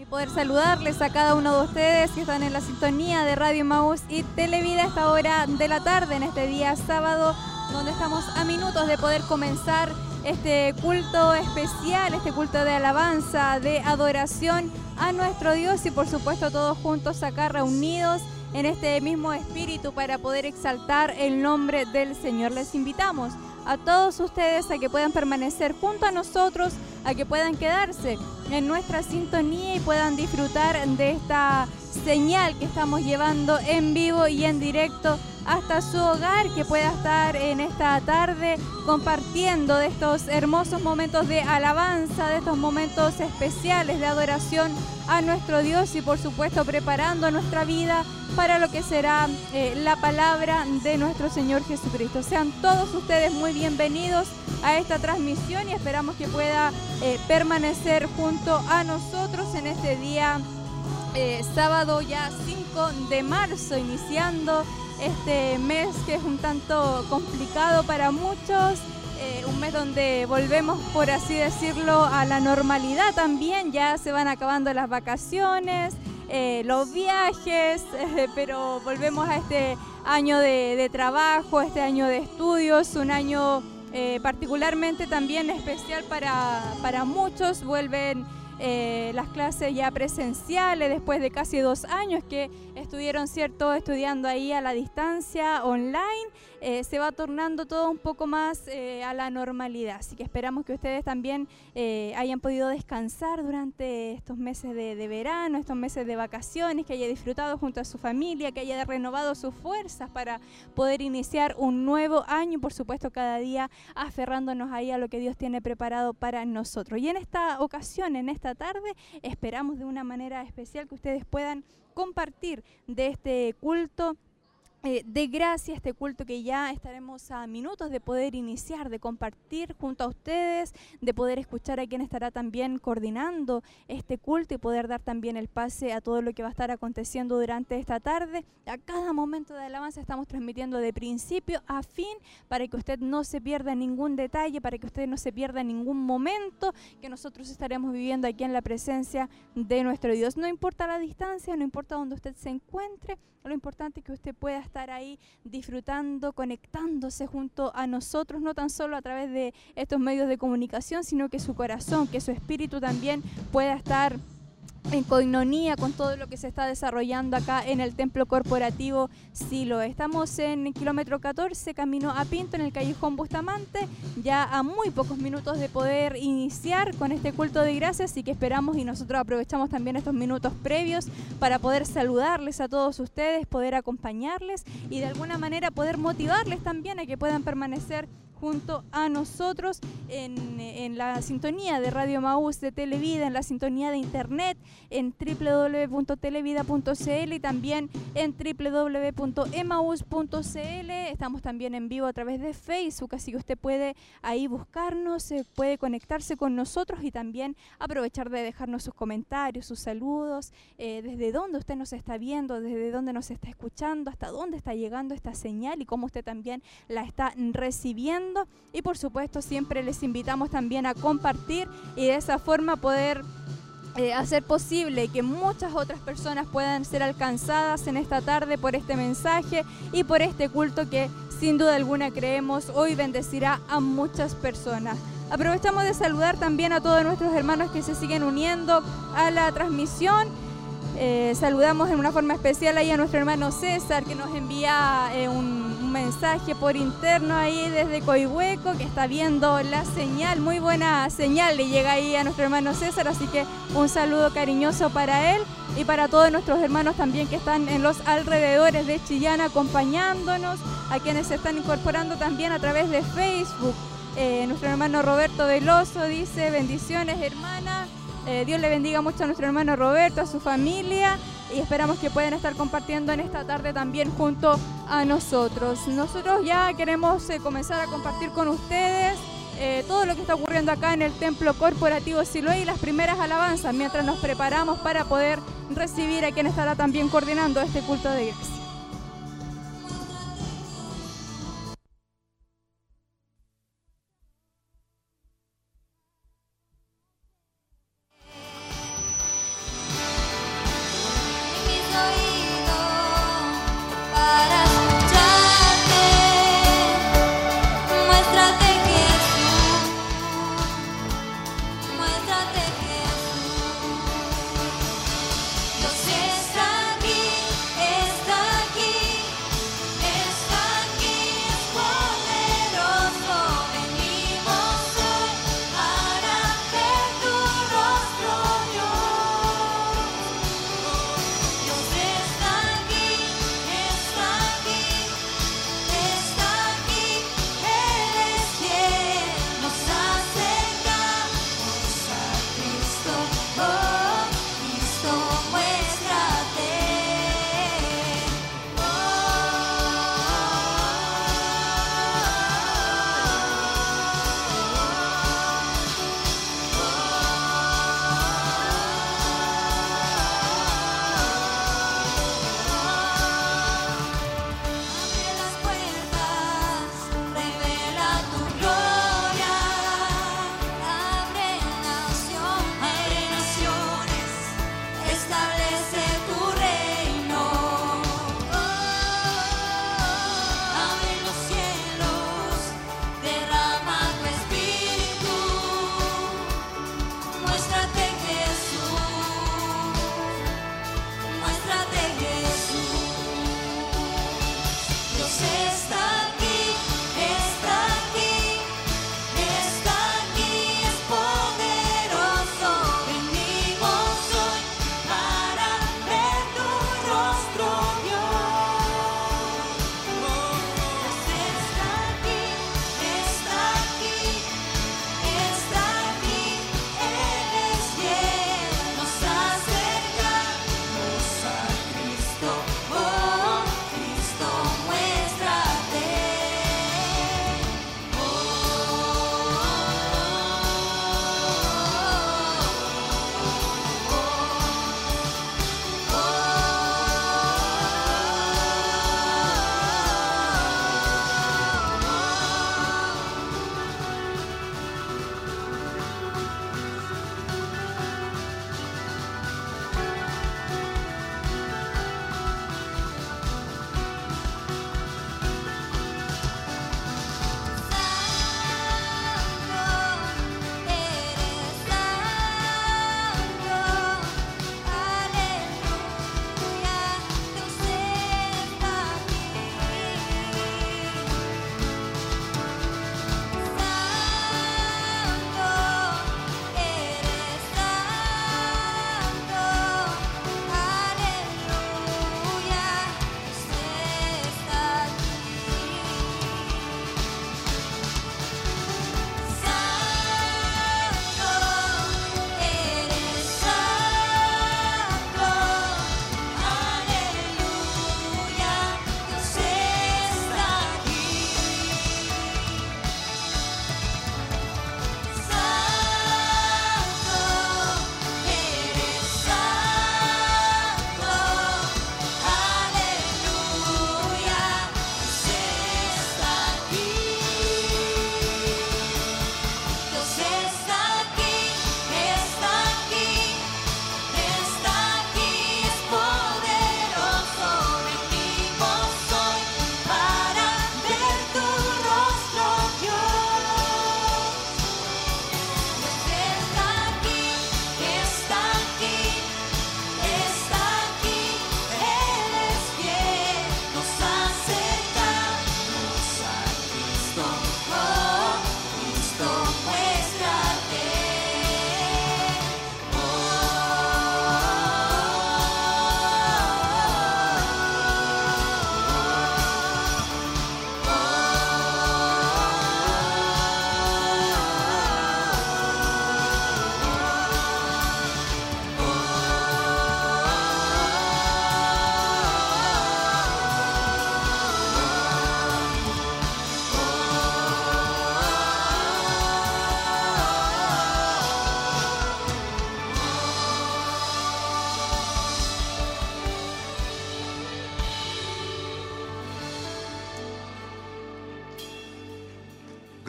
Y poder saludarles a cada uno de ustedes que están en la sintonía de Radio Maús y Televida a esta hora de la tarde, en este día sábado, donde estamos a minutos de poder comenzar este culto especial, este culto de alabanza, de adoración a nuestro Dios y por supuesto todos juntos acá reunidos en este mismo espíritu para poder exaltar el nombre del Señor. Les invitamos a todos ustedes a que puedan permanecer junto a nosotros, a que puedan quedarse en nuestra sintonía y puedan disfrutar de esta señal que estamos llevando en vivo y en directo hasta su hogar, que pueda estar en esta tarde compartiendo de estos hermosos momentos de alabanza, de estos momentos especiales de adoración a nuestro Dios y por supuesto preparando nuestra vida para lo que será eh, la palabra de nuestro Señor Jesucristo. Sean todos ustedes muy bienvenidos a esta transmisión y esperamos que pueda eh, permanecer junto a nosotros en este día eh, sábado ya 5 de marzo, iniciando este mes que es un tanto complicado para muchos. Eh, un mes donde volvemos, por así decirlo, a la normalidad también, ya se van acabando las vacaciones, eh, los viajes, eh, pero volvemos a este año de, de, trabajo, este año de estudios, un año particularmente también especial para, para muchos, vuelven las clases ya presenciales después de casi dos años que estuvieron cierto estudiando ahí a la distancia online eh, se va tornando todo un poco más eh, a la normalidad así que esperamos que ustedes también hayan podido descansar durante estos meses de, de, verano estos meses de vacaciones que haya disfrutado junto a su familia que haya renovado sus fuerzas para poder iniciar un nuevo año por supuesto cada día aferrándonos ahí a lo que Dios tiene preparado para nosotros y en esta ocasión en esta tarde. Esperamos de una manera especial que ustedes puedan compartir de este culto eh, de gracia este culto que ya estaremos a minutos de poder iniciar, de compartir junto a ustedes, de poder escuchar a quien estará también coordinando este culto y poder dar también el pase a todo lo que va a estar aconteciendo durante esta tarde. A cada momento de alabanza estamos transmitiendo de principio a fin para que usted no se pierda ningún detalle, para que usted no se pierda ningún momento que nosotros estaremos viviendo aquí en la presencia de nuestro Dios. No importa la distancia, no importa donde usted se encuentre, lo importante es que usted pueda estar ahí disfrutando, conectándose junto a nosotros, no tan solo a través de estos medios de comunicación, sino que su corazón, que su espíritu también pueda estar en coinonía con todo lo que se está desarrollando acá en el templo corporativo Silo. Estamos en kilómetro 14, camino a Pinto, en el callejón Bustamante, ya a muy pocos minutos de poder iniciar con este culto de gracias, así que esperamos y nosotros aprovechamos también estos minutos previos para poder saludarles a todos ustedes, poder acompañarles y de alguna manera poder motivarles también a que puedan permanecer junto a nosotros en, en, la sintonía de Radio Maús de Televida, en la sintonía de internet, en www.televida.cl y también en www.emaus.cl. Estamos también en vivo a través de Facebook, así que usted puede ahí buscarnos, puede conectarse con nosotros y también aprovechar de dejarnos sus comentarios, sus saludos, eh, desde dónde usted nos está viendo, desde dónde nos está escuchando, hasta dónde está llegando esta señal y cómo usted también la está recibiendo y por supuesto siempre les invitamos también a compartir y de esa forma poder eh, hacer posible que muchas otras personas puedan ser alcanzadas en esta tarde por este mensaje y por este culto que sin duda alguna creemos hoy bendecirá a muchas personas. Aprovechamos de saludar también a todos nuestros hermanos que se siguen uniendo a la transmisión. Eh, saludamos en una forma especial ahí a nuestro hermano César que nos envía eh, un mensaje por interno ahí desde Coihueco que está viendo la señal, muy buena señal le llega ahí a nuestro hermano César, así que un saludo cariñoso para él y para todos nuestros hermanos también que están en los alrededores de Chillán acompañándonos, a quienes se están incorporando también a través de Facebook. Eh, nuestro hermano Roberto Veloso dice bendiciones hermana, eh, Dios le bendiga mucho a nuestro hermano Roberto, a su familia y esperamos que puedan estar compartiendo en esta tarde también junto a nosotros. Nosotros ya queremos eh, comenzar a compartir con ustedes eh, todo lo que está ocurriendo acá en el Templo Corporativo Siloé y las primeras alabanzas mientras nos preparamos para poder recibir a quien estará también coordinando este culto de iglesia.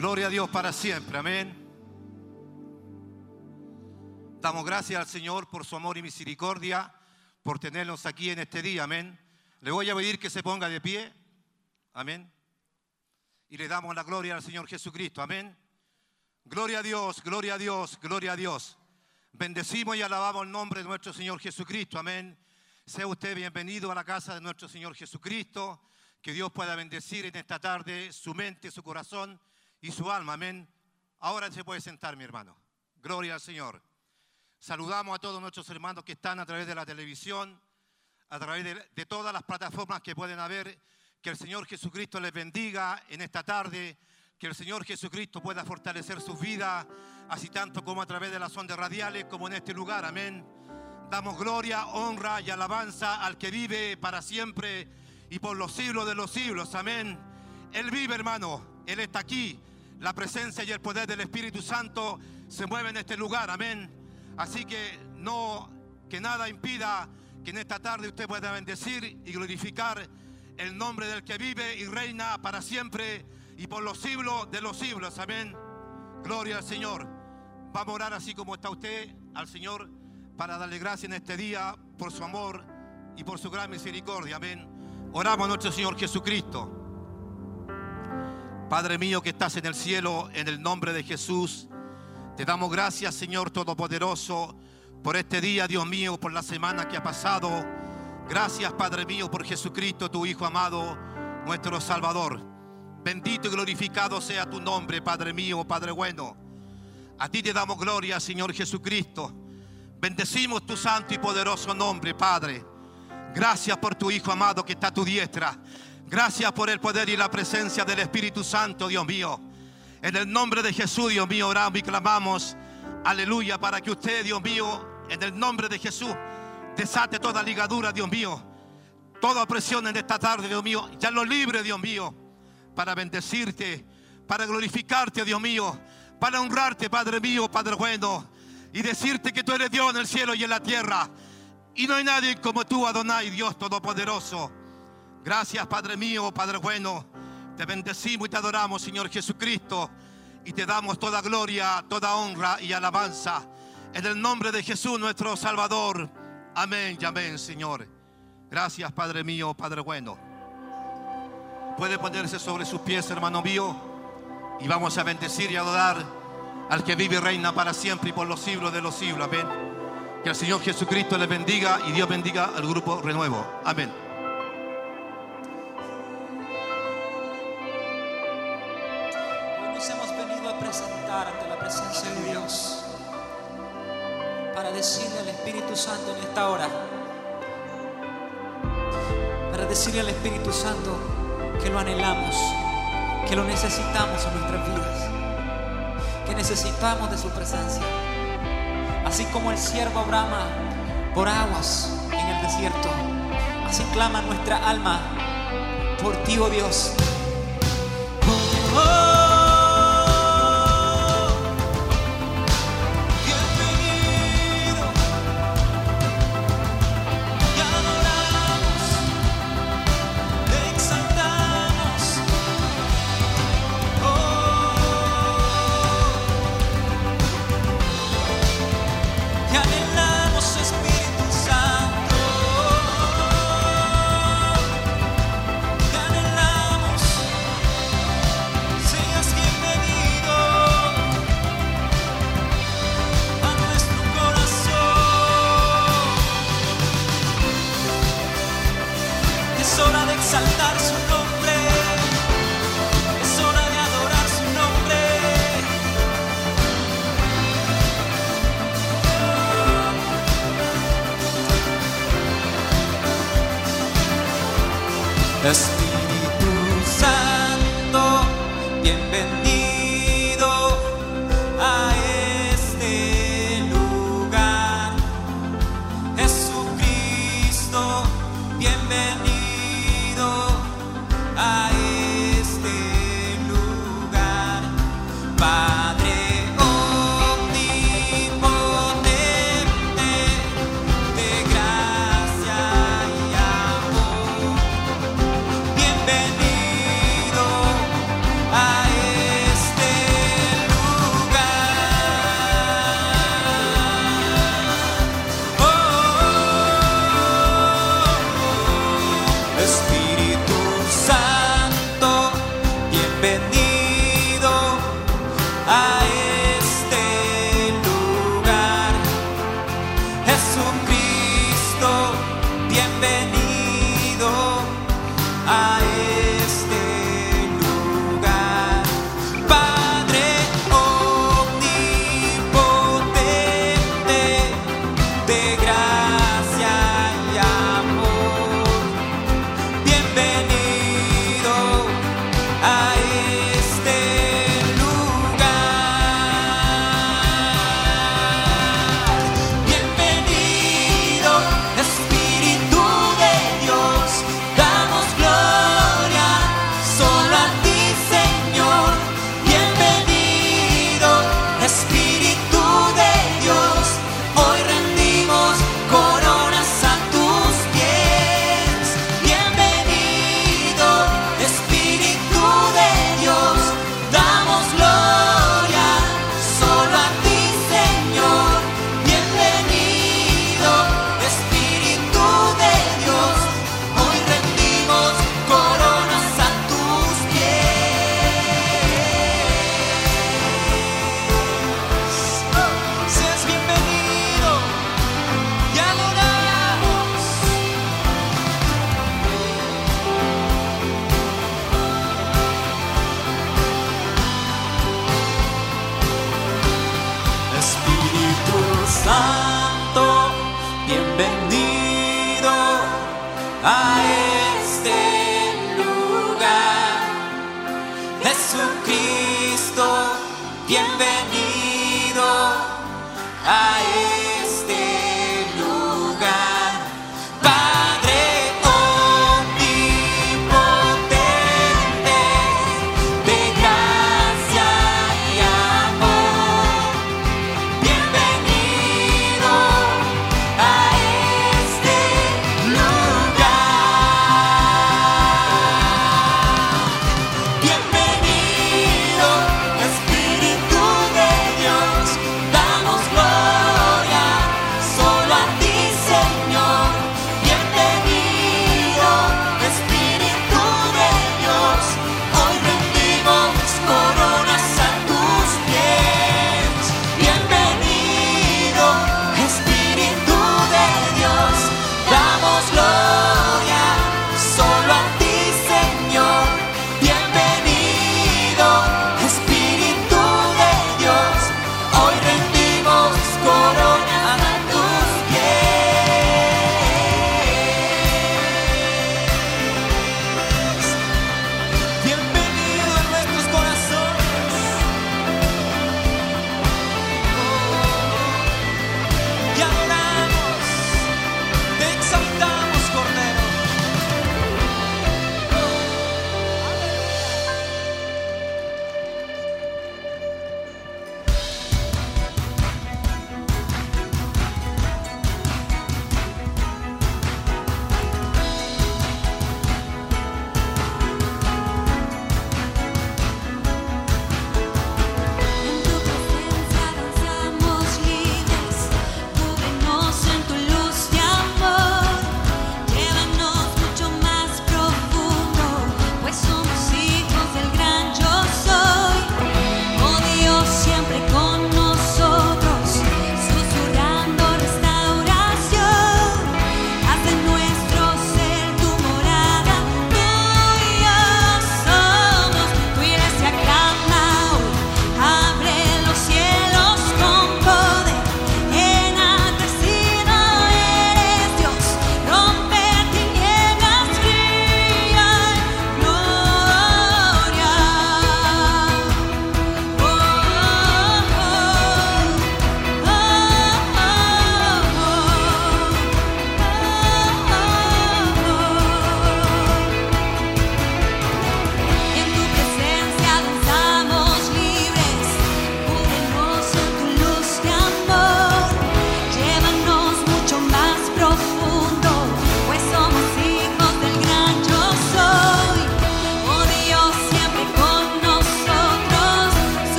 Gloria a Dios para siempre, amén. Damos gracias al Señor por su amor y misericordia, por tenernos aquí en este día, amén. Le voy a pedir que se ponga de pie, amén. Y le damos la gloria al Señor Jesucristo, amén. Gloria a Dios, gloria a Dios, gloria a Dios. Bendecimos y alabamos el nombre de nuestro Señor Jesucristo, amén. Sea usted bienvenido a la casa de nuestro Señor Jesucristo. Que Dios pueda bendecir en esta tarde su mente, su corazón y su alma. Amén. Ahora se puede sentar, mi hermano. Gloria al Señor. Saludamos a todos nuestros hermanos que están a través de la televisión, a través de, de todas las plataformas que pueden haber. Que el Señor Jesucristo les bendiga en esta tarde. Que el Señor Jesucristo pueda fortalecer su vida, así tanto como a través de las ondas radiales, como en este lugar. Amén. Damos gloria, honra y alabanza al que vive para siempre y por los siglos de los siglos. Amén. Él vive, hermano. Él está aquí. La presencia y el poder del Espíritu Santo se mueve en este lugar. Amén. Así que no, que nada impida que en esta tarde usted pueda bendecir y glorificar el nombre del que vive y reina para siempre y por los siglos de los siglos. Amén. Gloria al Señor. Vamos a orar así como está usted al Señor para darle gracias en este día por su amor y por su gran misericordia. Amén. Oramos a nuestro Señor Jesucristo. Padre mío que estás en el cielo, en el nombre de Jesús, te damos gracias, Señor Todopoderoso, por este día, Dios mío, por la semana que ha pasado. Gracias, Padre mío, por Jesucristo, tu Hijo amado, nuestro Salvador. Bendito y glorificado sea tu nombre, Padre mío, Padre bueno. A ti te damos gloria, Señor Jesucristo. Bendecimos tu santo y poderoso nombre, Padre. Gracias por tu Hijo amado que está a tu diestra. Gracias por el poder y la presencia del Espíritu Santo, Dios mío. En el nombre de Jesús, Dios mío, oramos y clamamos. Aleluya, para que usted, Dios mío, en el nombre de Jesús, desate toda ligadura, Dios mío. Toda opresión en esta tarde, Dios mío. Ya lo libre, Dios mío, para bendecirte, para glorificarte, Dios mío, para honrarte, Padre mío, Padre bueno, y decirte que tú eres Dios en el cielo y en la tierra. Y no hay nadie como tú, Adonai, Dios Todopoderoso. Gracias, Padre mío, Padre bueno. Te bendecimos y te adoramos, Señor Jesucristo. Y te damos toda gloria, toda honra y alabanza. En el nombre de Jesús, nuestro Salvador. Amén y amén, Señor. Gracias, Padre mío, Padre bueno. Puede ponerse sobre sus pies, hermano mío. Y vamos a bendecir y adorar al que vive y reina para siempre y por los siglos de los siglos. Amén. Que el Señor Jesucristo les bendiga y Dios bendiga al grupo Renuevo. Amén. Presentar ante la presencia de Dios para decirle al Espíritu Santo en esta hora, para decirle al Espíritu Santo que lo anhelamos, que lo necesitamos en nuestras vidas, que necesitamos de su presencia. Así como el siervo brama por aguas en el desierto, así clama nuestra alma por ti, oh Dios. Oh, bienvenido.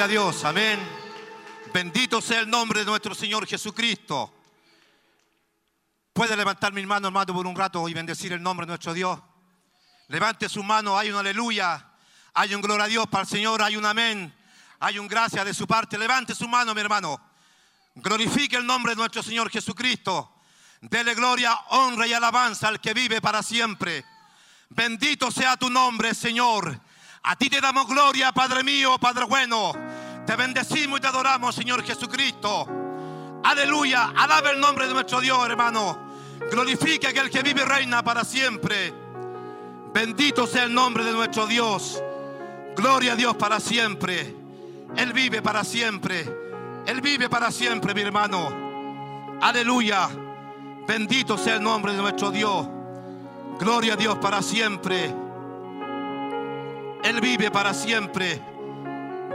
A Dios. Amén. Bendito sea el nombre de nuestro Señor Jesucristo. Puede levantar mi mano, hermano, por un rato y bendecir el nombre de nuestro Dios. Levante su mano. Hay un aleluya. Hay un gloria a Dios para el Señor. Hay un amén. Hay un gracia de su parte. Levante su mano, mi hermano. Glorifique el nombre de nuestro Señor Jesucristo. Dele gloria, honra y alabanza al que vive para siempre. Bendito sea tu nombre, Señor. A ti te damos gloria, Padre mío, Padre bueno. Te bendecimos y te adoramos, Señor Jesucristo. Aleluya. Alaba el nombre de nuestro Dios, hermano. Glorifique a aquel que vive y reina para siempre. Bendito sea el nombre de nuestro Dios. Gloria a Dios para siempre. Él vive para siempre. Él vive para siempre, mi hermano. Aleluya. Bendito sea el nombre de nuestro Dios. Gloria a Dios para siempre. Él vive para siempre.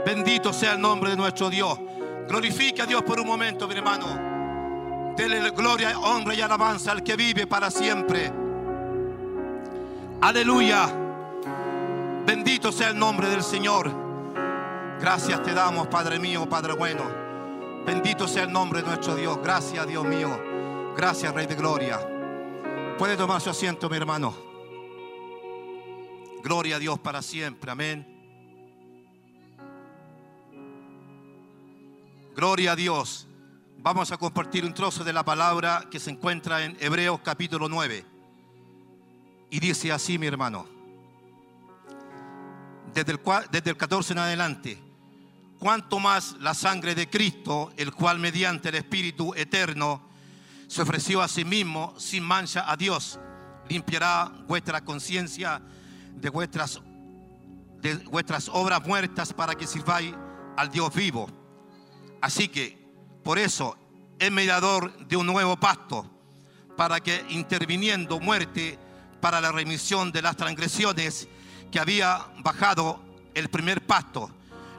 Bendito sea el nombre de nuestro Dios. Glorifique a Dios por un momento, mi hermano. Dele gloria, honra y alabanza al que vive para siempre. Aleluya. Bendito sea el nombre del Señor. Gracias te damos, Padre mío, Padre bueno. Bendito sea el nombre de nuestro Dios. Gracias, Dios mío. Gracias, Rey de Gloria. Puede tomar su asiento, mi hermano. Gloria a Dios para siempre. Amén. Gloria a Dios. Vamos a compartir un trozo de la palabra que se encuentra en Hebreos capítulo 9. Y dice así, mi hermano. Desde el, desde el 14 en adelante. Cuanto más la sangre de Cristo, el cual mediante el Espíritu eterno se ofreció a sí mismo sin mancha a Dios, limpiará vuestra conciencia de vuestras, de vuestras obras muertas para que sirváis al Dios vivo. Así que, por eso, es mediador de un nuevo pacto, para que interviniendo muerte para la remisión de las transgresiones que había bajado el primer pacto,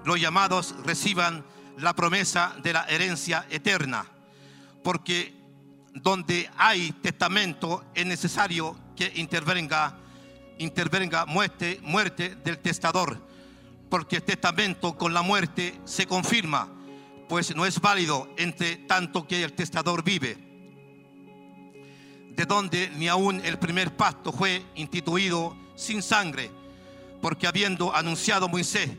los llamados reciban la promesa de la herencia eterna. Porque donde hay testamento es necesario que intervenga, intervenga muerte, muerte del testador. Porque el testamento con la muerte se confirma, pues no es válido entre tanto que el testador vive de donde ni aún el primer pacto fue instituido sin sangre, porque habiendo anunciado Moisés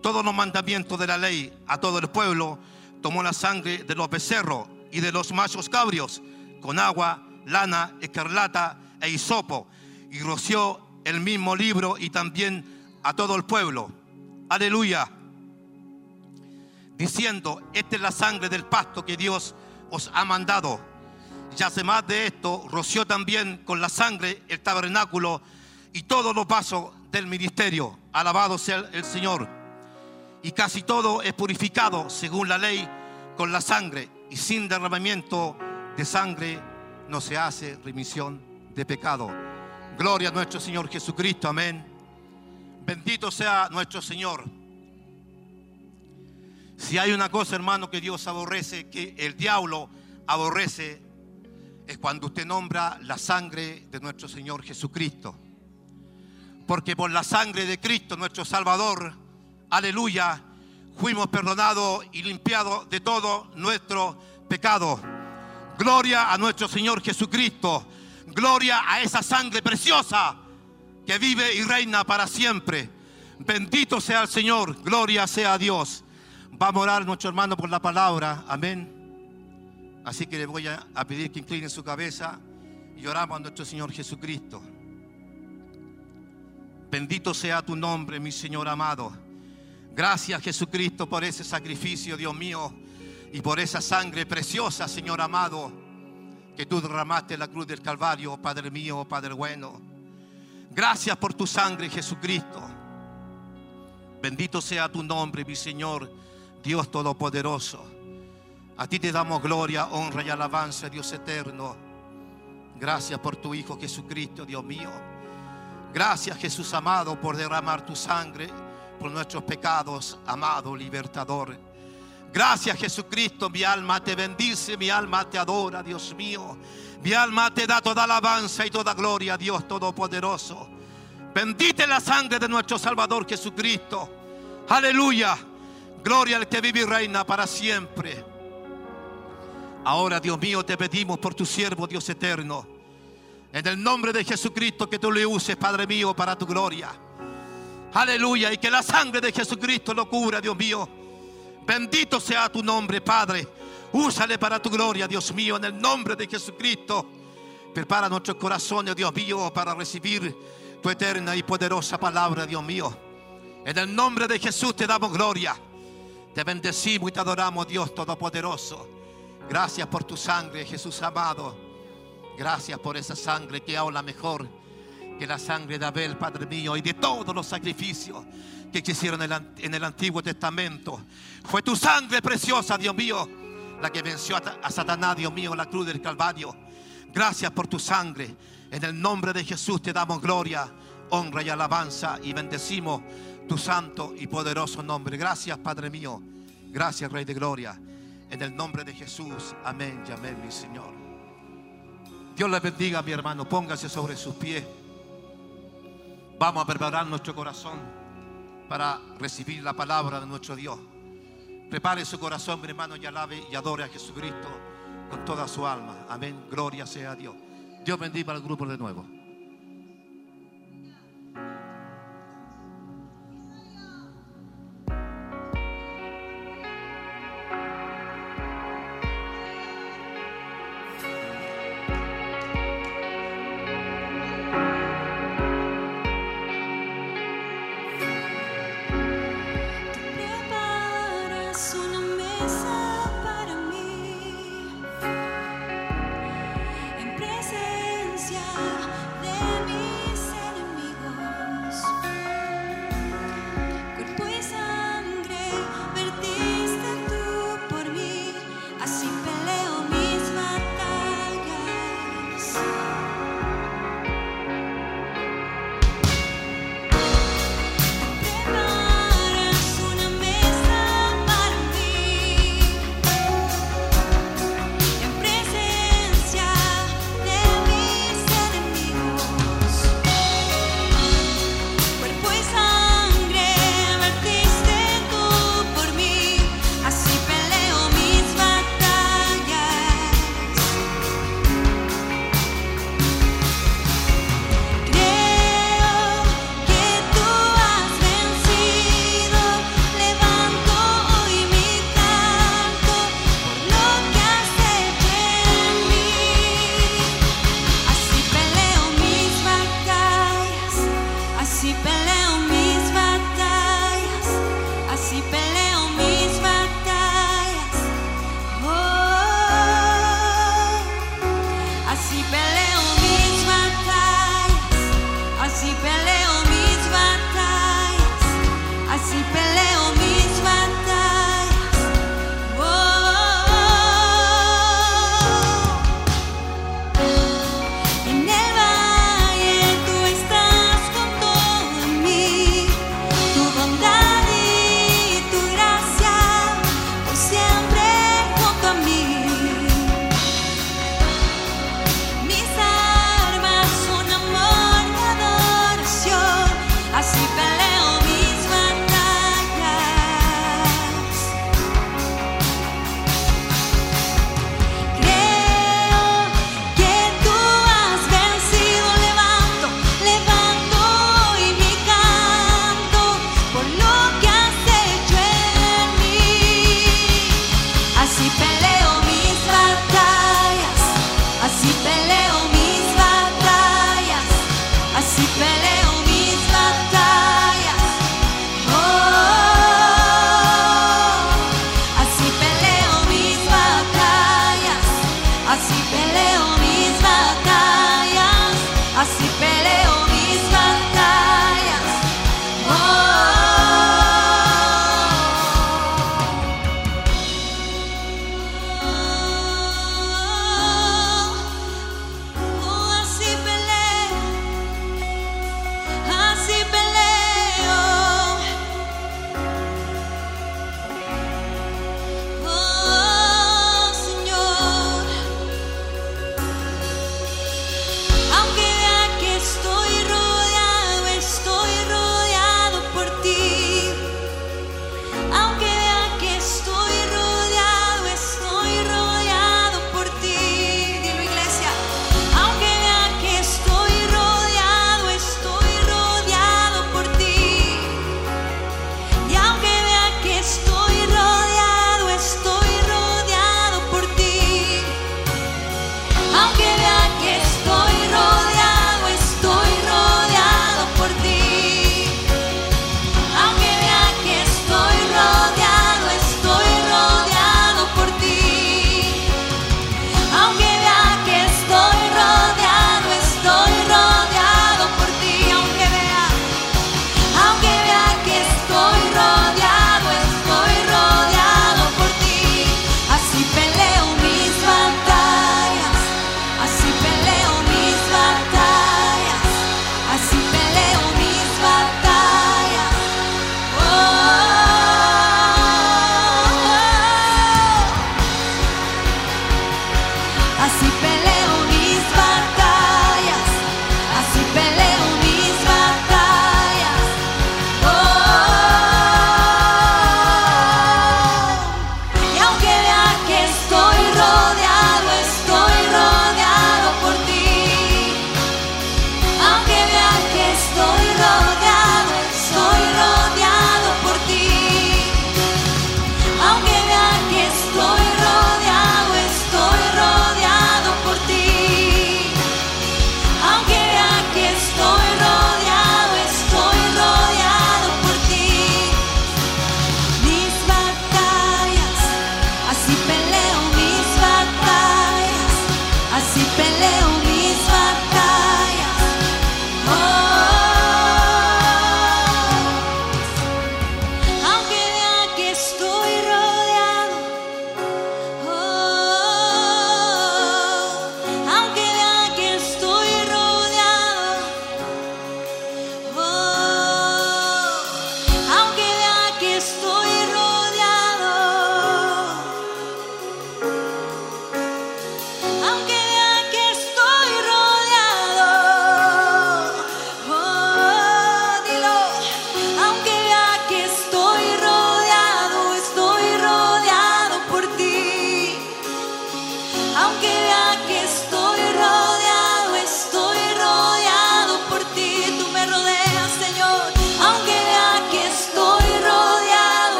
todos los mandamientos de la ley a todo el pueblo, tomó la sangre de los becerros y de los machos cabrios con agua, lana, escarlata e hisopo, y roció el mismo libro y también a todo el pueblo. Aleluya. Diciendo, esta es la sangre del pacto que Dios os ha mandado. Y además de esto, roció también con la sangre el tabernáculo y todos los vasos del ministerio. Alabado sea el Señor. Y casi todo es purificado según la ley con la sangre. Y sin derramamiento de sangre no se hace remisión de pecado. Gloria a nuestro Señor Jesucristo. Amén. Bendito sea nuestro Señor. Si hay una cosa, hermano, que Dios aborrece, que el diablo aborrece, es cuando usted nombra la sangre de nuestro Señor Jesucristo. Porque por la sangre de Cristo, nuestro Salvador, aleluya, fuimos perdonados y limpiados de todo nuestro pecado. Gloria a nuestro Señor Jesucristo. Gloria a esa sangre preciosa que vive y reina para siempre. Bendito sea el Señor. Gloria sea a Dios. Va a morar nuestro hermano por la palabra. Amén. Así que le voy a, a pedir que incline su cabeza y oramos a nuestro Señor Jesucristo. Bendito sea tu nombre, mi Señor amado. Gracias Jesucristo por ese sacrificio, Dios mío, y por esa sangre preciosa, Señor amado, que tú derramaste en la cruz del Calvario, Padre mío, Padre bueno. Gracias por tu sangre, Jesucristo. Bendito sea tu nombre, mi Señor, Dios Todopoderoso. A ti te damos gloria, honra y alabanza, Dios eterno. Gracias por tu Hijo Jesucristo, Dios mío. Gracias, Jesús amado, por derramar tu sangre por nuestros pecados, amado libertador. Gracias, Jesucristo. Mi alma te bendice, mi alma te adora, Dios mío. Mi alma te da toda alabanza y toda gloria, Dios Todopoderoso. Bendite la sangre de nuestro Salvador Jesucristo. Aleluya. Gloria al que vive y reina para siempre. Ahora, Dios mío, te pedimos por tu siervo, Dios eterno. En el nombre de Jesucristo, que tú le uses, Padre mío, para tu gloria. Aleluya. Y que la sangre de Jesucristo lo cubra, Dios mío. Bendito sea tu nombre, Padre. Úsale para tu gloria, Dios mío, en el nombre de Jesucristo. Prepara nuestros corazones, Dios mío, para recibir tu eterna y poderosa palabra, Dios mío. En el nombre de Jesús te damos gloria. Te bendecimos y te adoramos, Dios Todopoderoso. Gracias por tu sangre, Jesús amado. Gracias por esa sangre que habla mejor que la sangre de Abel, Padre mío, y de todos los sacrificios que hicieron en el, Antiguo Testamento. Fue tu sangre preciosa, Dios mío, la que venció a, Satanás, Dios mío, la cruz del Calvario. Gracias por tu sangre. En el nombre de Jesús te damos gloria, honra y alabanza y bendecimos tu santo y poderoso nombre. Gracias, Padre mío. Gracias, Rey de Gloria. En el nombre de Jesús. Amén y amén, mi Señor. Dios le bendiga, mi hermano. Póngase sobre sus pies. Vamos a preparar nuestro corazón para recibir la palabra de nuestro Dios. Prepare su corazón, mi hermano, y alabe y adore a Jesucristo con toda su alma. Amén. Gloria sea a Dios. Dios bendiga al grupo de nuevo.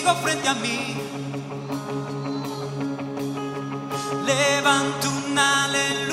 Enemigo frente a mí. Levanto un aleluya.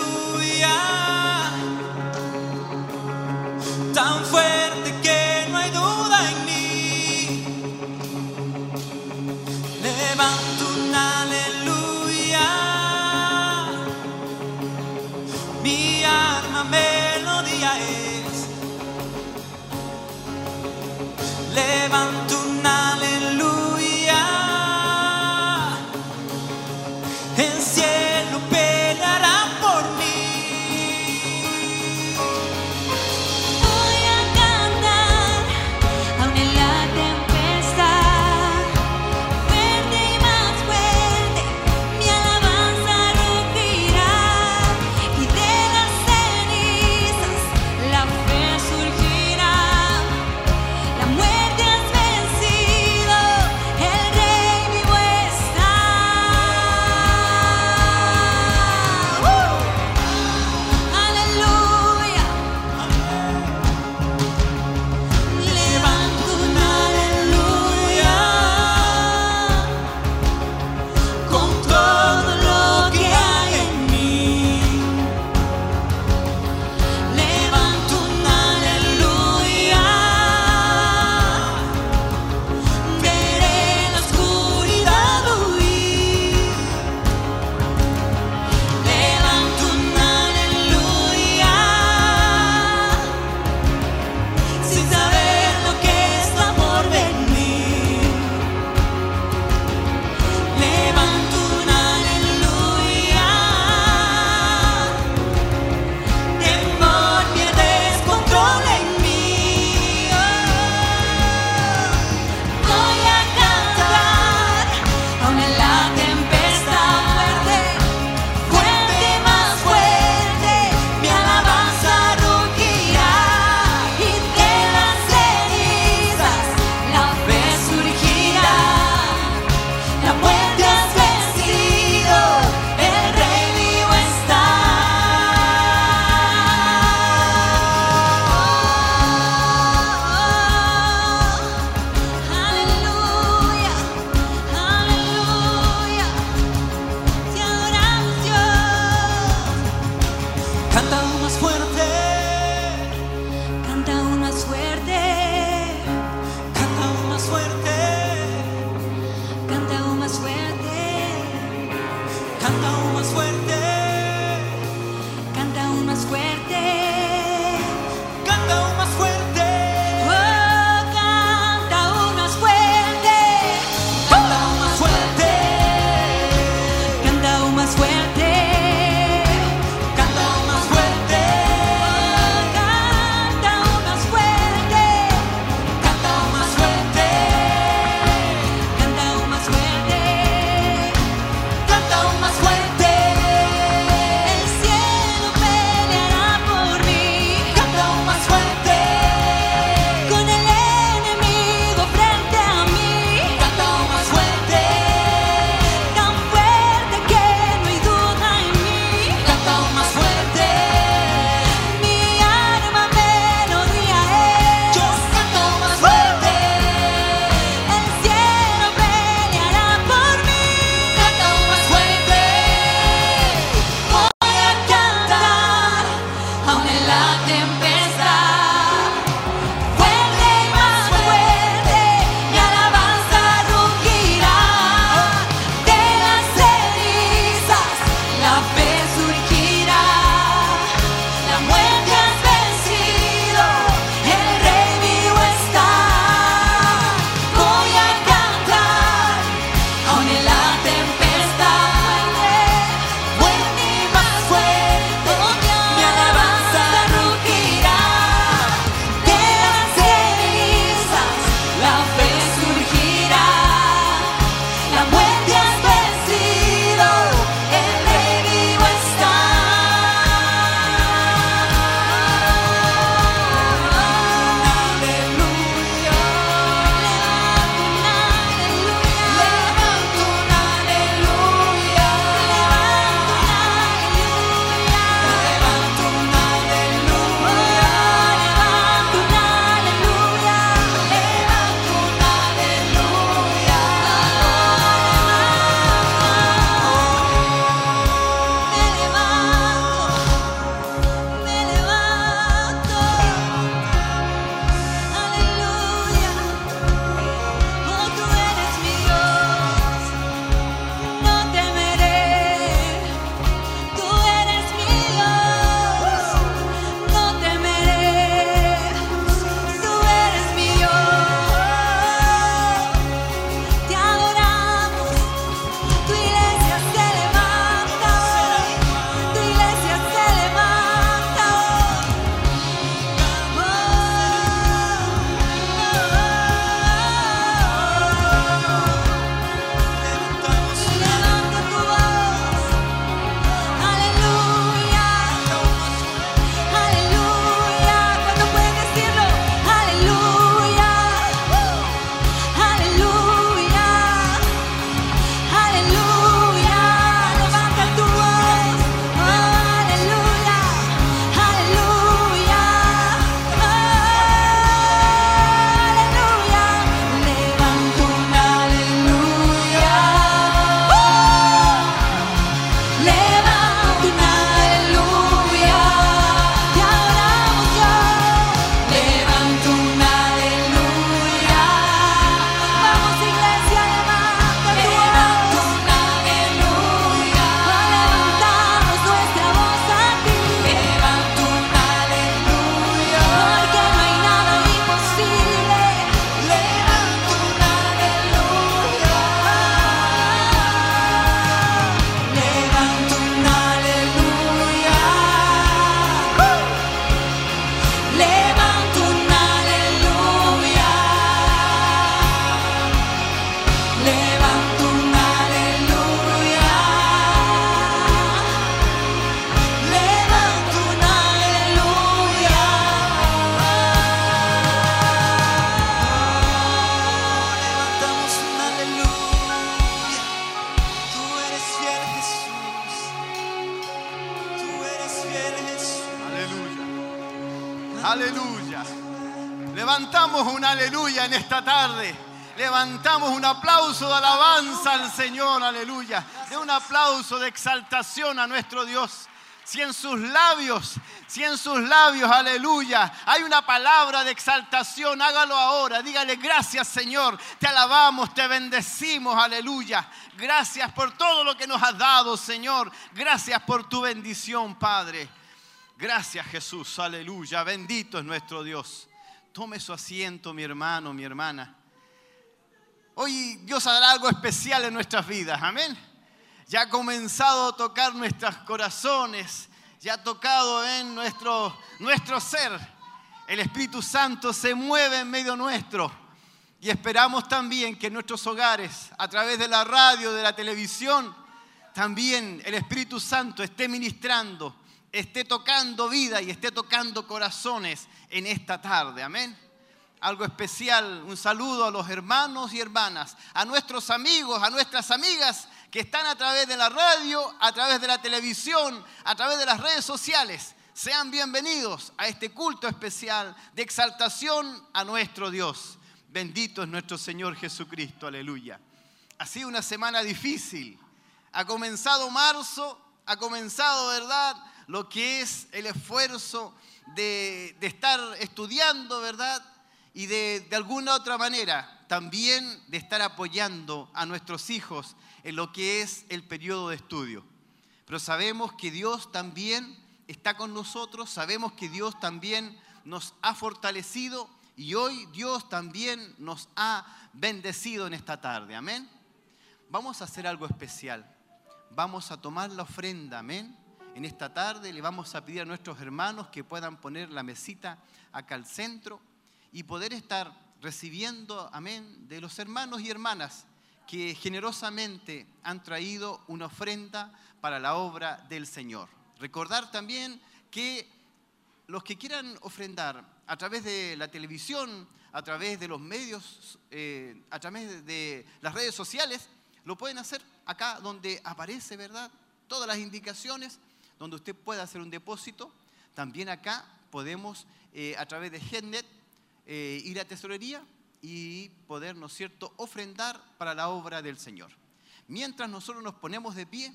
A nuestro Dios. Si en sus labios, si en sus labios, aleluya, hay una palabra de exaltación, hágalo ahora. Dígale gracias Señor, te alabamos, te bendecimos, aleluya. Gracias por todo lo que nos has dado, Señor. Gracias por tu bendición, Padre. Gracias Jesús, aleluya. Bendito es nuestro Dios. Tome su asiento, mi hermano, mi hermana. Hoy Dios hará algo especial en nuestras vidas, amén. Ya ha comenzado a tocar nuestros corazones, ya ha tocado en nuestro, nuestro ser. El Espíritu Santo se mueve en medio nuestro. Y esperamos también que en nuestros hogares, a través de la radio, de la televisión, también el Espíritu Santo esté ministrando, esté tocando vida y esté tocando corazones en esta tarde. Amén algo especial, un saludo a los hermanos y hermanas, a nuestros amigos, a nuestras amigas que están a través de la radio, a través de la televisión, a través de las redes sociales. Sean bienvenidos a este culto especial de exaltación a nuestro Dios. Bendito es nuestro Señor Jesucristo, aleluya. Ha sido una semana difícil. Ha comenzado marzo, ha comenzado, ¿verdad? Lo que es el esfuerzo de, de estar estudiando, ¿verdad? y de, de alguna otra manera también de estar apoyando a nuestros hijos en lo que es el periodo de estudio. Pero sabemos que Dios también está con nosotros, sabemos que Dios también nos ha fortalecido y hoy Dios también nos ha bendecido en esta tarde. Amén. Vamos a hacer algo especial. Vamos a tomar la ofrenda, amén. En esta tarde le vamos a pedir a nuestros hermanos que puedan poner la mesita acá al centro y poder estar recibiendo, amén, de los hermanos y hermanas que generosamente han traído una ofrenda para la obra del Señor. Recordar también que los que quieran ofrendar a través de la televisión, a través de los medios, eh, a través de las redes sociales, lo pueden hacer acá donde aparece, ¿verdad? Todas las indicaciones, donde usted pueda hacer un depósito. También acá podemos, eh, a través de Headnet, eh, ir a tesorería y poder, ¿no es cierto?, ofrendar para la obra del Señor. Mientras nosotros nos ponemos de pie,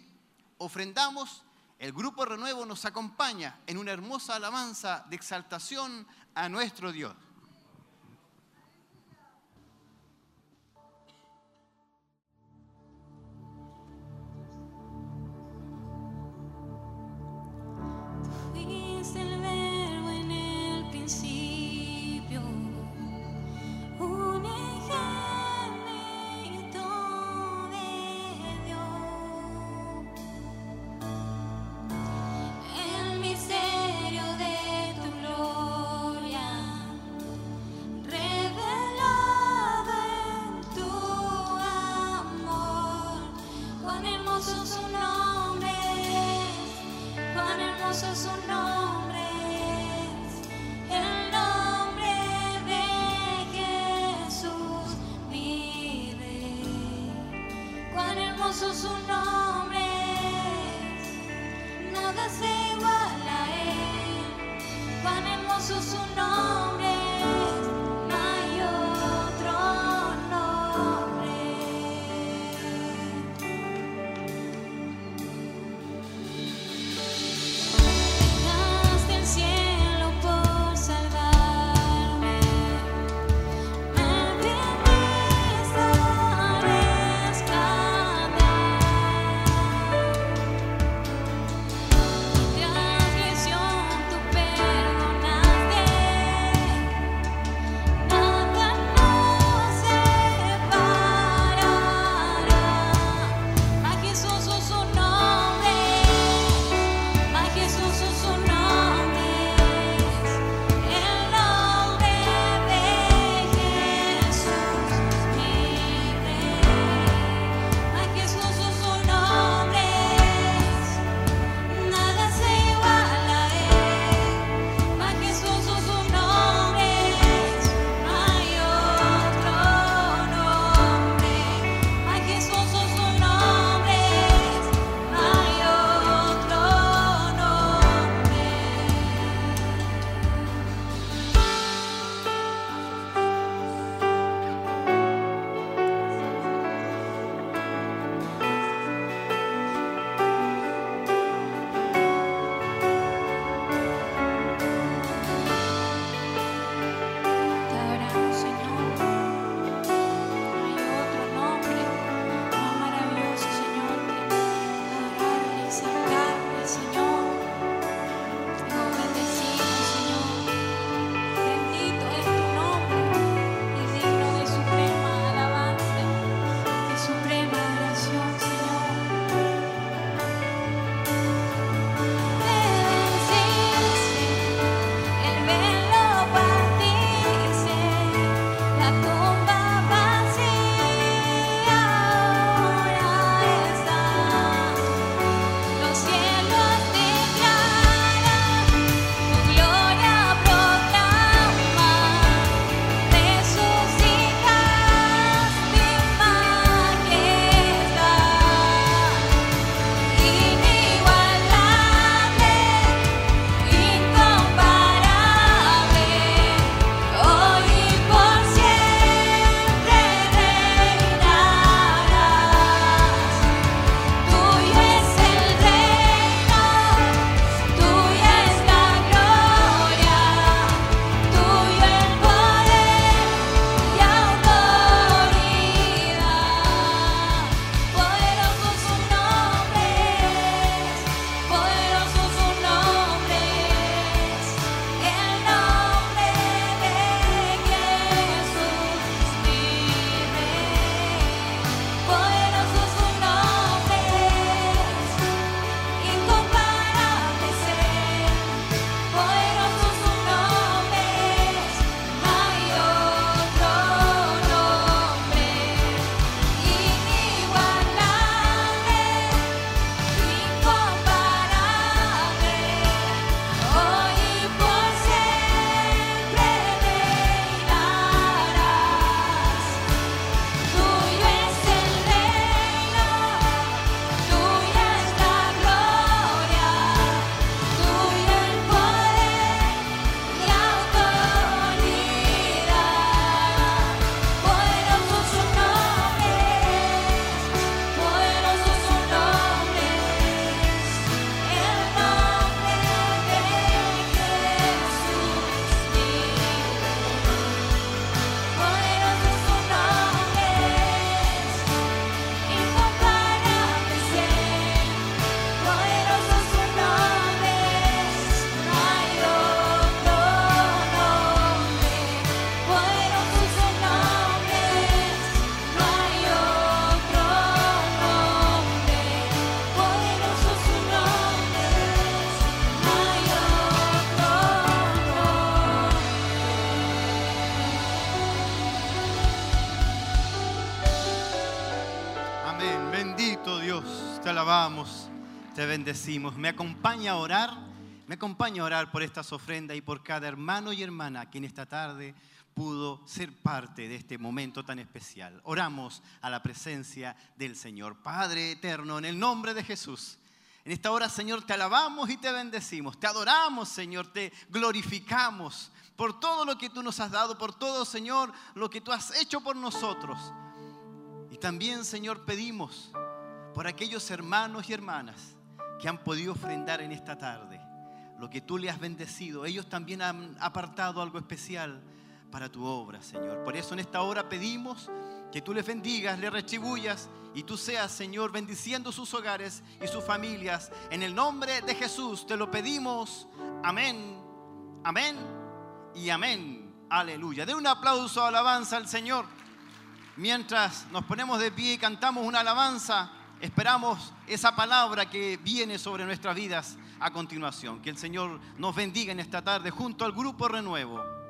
ofrendamos, el grupo Renuevo nos acompaña en una hermosa alabanza de exaltación a nuestro Dios. Bendecimos. Me acompaña a orar, me acompaña a orar por estas ofrendas y por cada hermano y hermana que en esta tarde pudo ser parte de este momento tan especial. Oramos a la presencia del Señor. Padre eterno, en el nombre de Jesús. En esta hora, Señor, te alabamos y te bendecimos. Te adoramos, Señor, te glorificamos por todo lo que tú nos has dado, por todo, Señor, lo que tú has hecho por nosotros. Y también, Señor, pedimos por aquellos hermanos y hermanas que han podido ofrendar en esta tarde lo que tú le has bendecido. Ellos también han apartado algo especial para tu obra, Señor. Por eso en esta hora pedimos que tú les bendigas, les retribuyas y tú seas, Señor, bendiciendo sus hogares y sus familias. En el nombre de Jesús te lo pedimos. Amén, amén y amén. Aleluya. De un aplauso, alabanza al Señor. Mientras nos ponemos de pie y cantamos una alabanza, esperamos esa palabra que viene sobre nuestras vidas a continuación. Que el Señor nos bendiga en esta tarde junto al grupo Renuevo.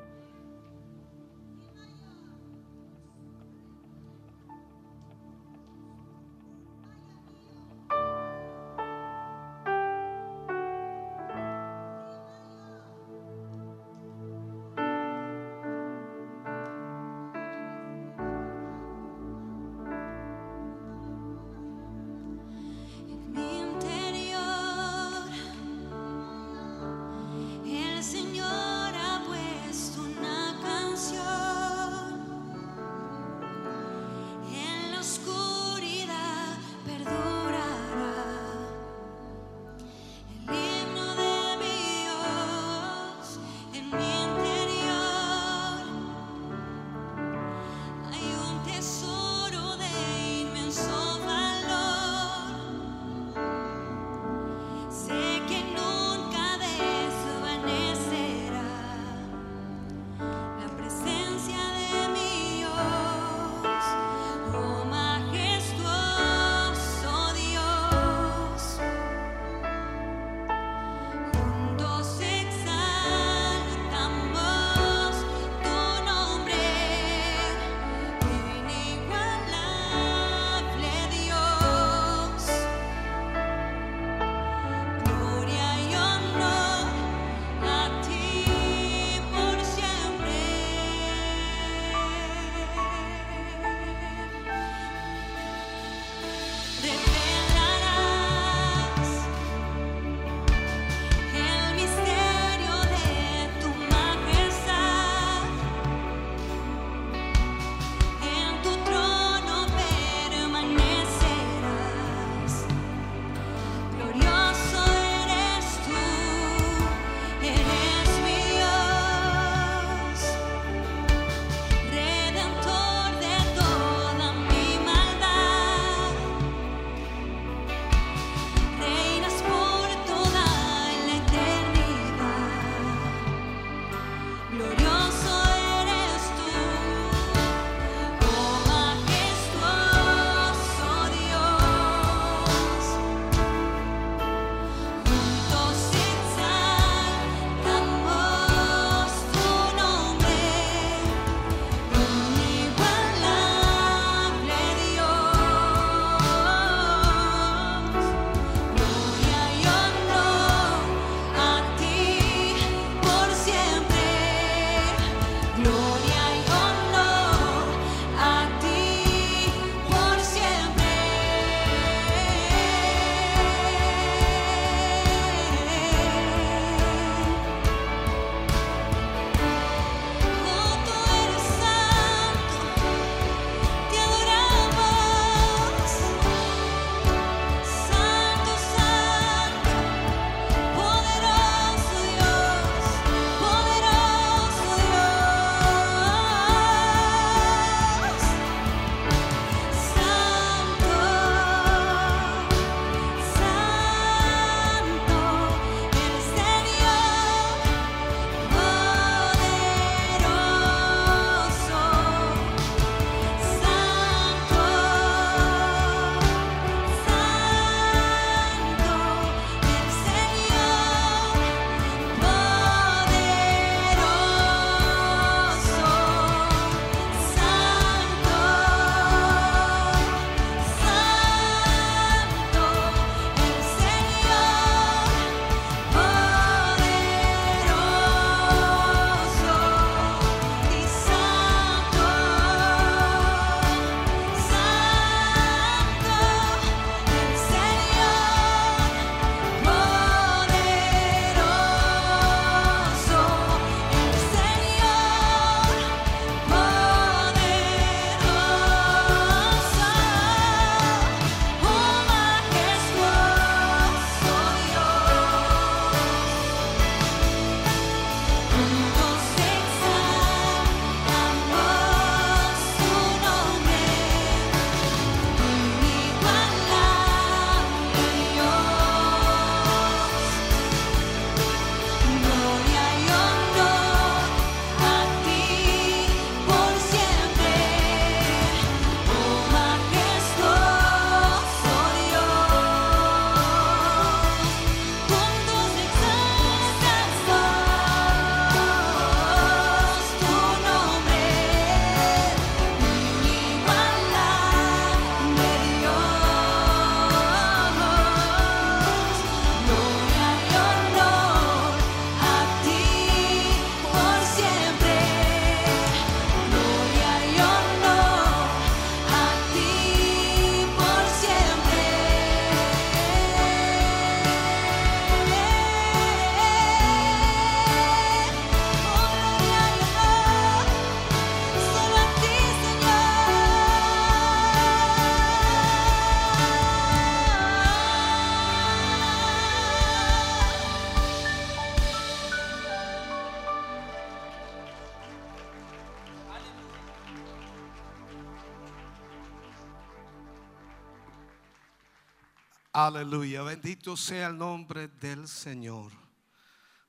Aleluya, bendito sea el nombre del Señor.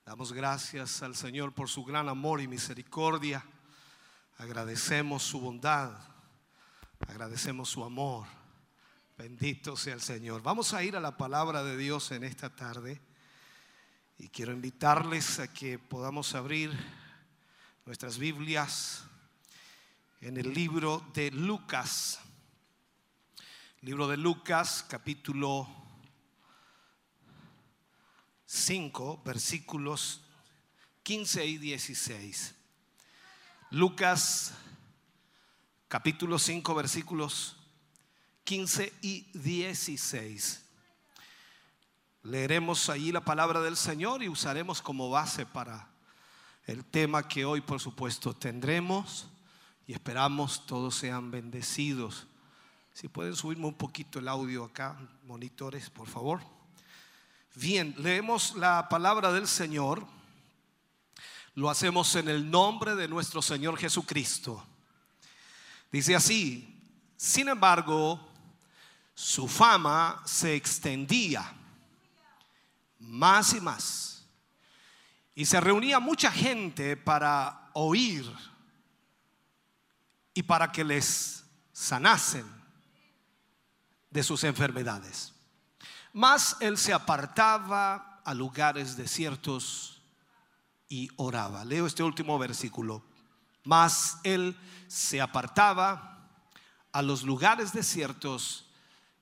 Damos gracias al Señor por su gran amor y misericordia. Agradecemos su bondad, agradecemos su amor. Bendito sea el Señor. Vamos a ir a la palabra de Dios en esta tarde y quiero invitarles a que podamos abrir nuestras Biblias en el libro de Lucas. Libro de Lucas, capítulo 5, versículos 15 y 16. Lucas, capítulo 5, versículos 15 y 16. Leeremos allí la palabra del Señor y usaremos como base para el tema que hoy, por supuesto, tendremos y esperamos todos sean bendecidos. Si pueden subirme un poquito el audio acá, monitores, por favor. Bien, leemos la palabra del Señor. Lo hacemos en el nombre de nuestro Señor Jesucristo. Dice así, sin embargo, su fama se extendía más y más. Y se reunía mucha gente para oír y para que les sanasen de sus enfermedades. Mas él se apartaba a lugares desiertos y oraba. Leo este último versículo. Mas él se apartaba a los lugares desiertos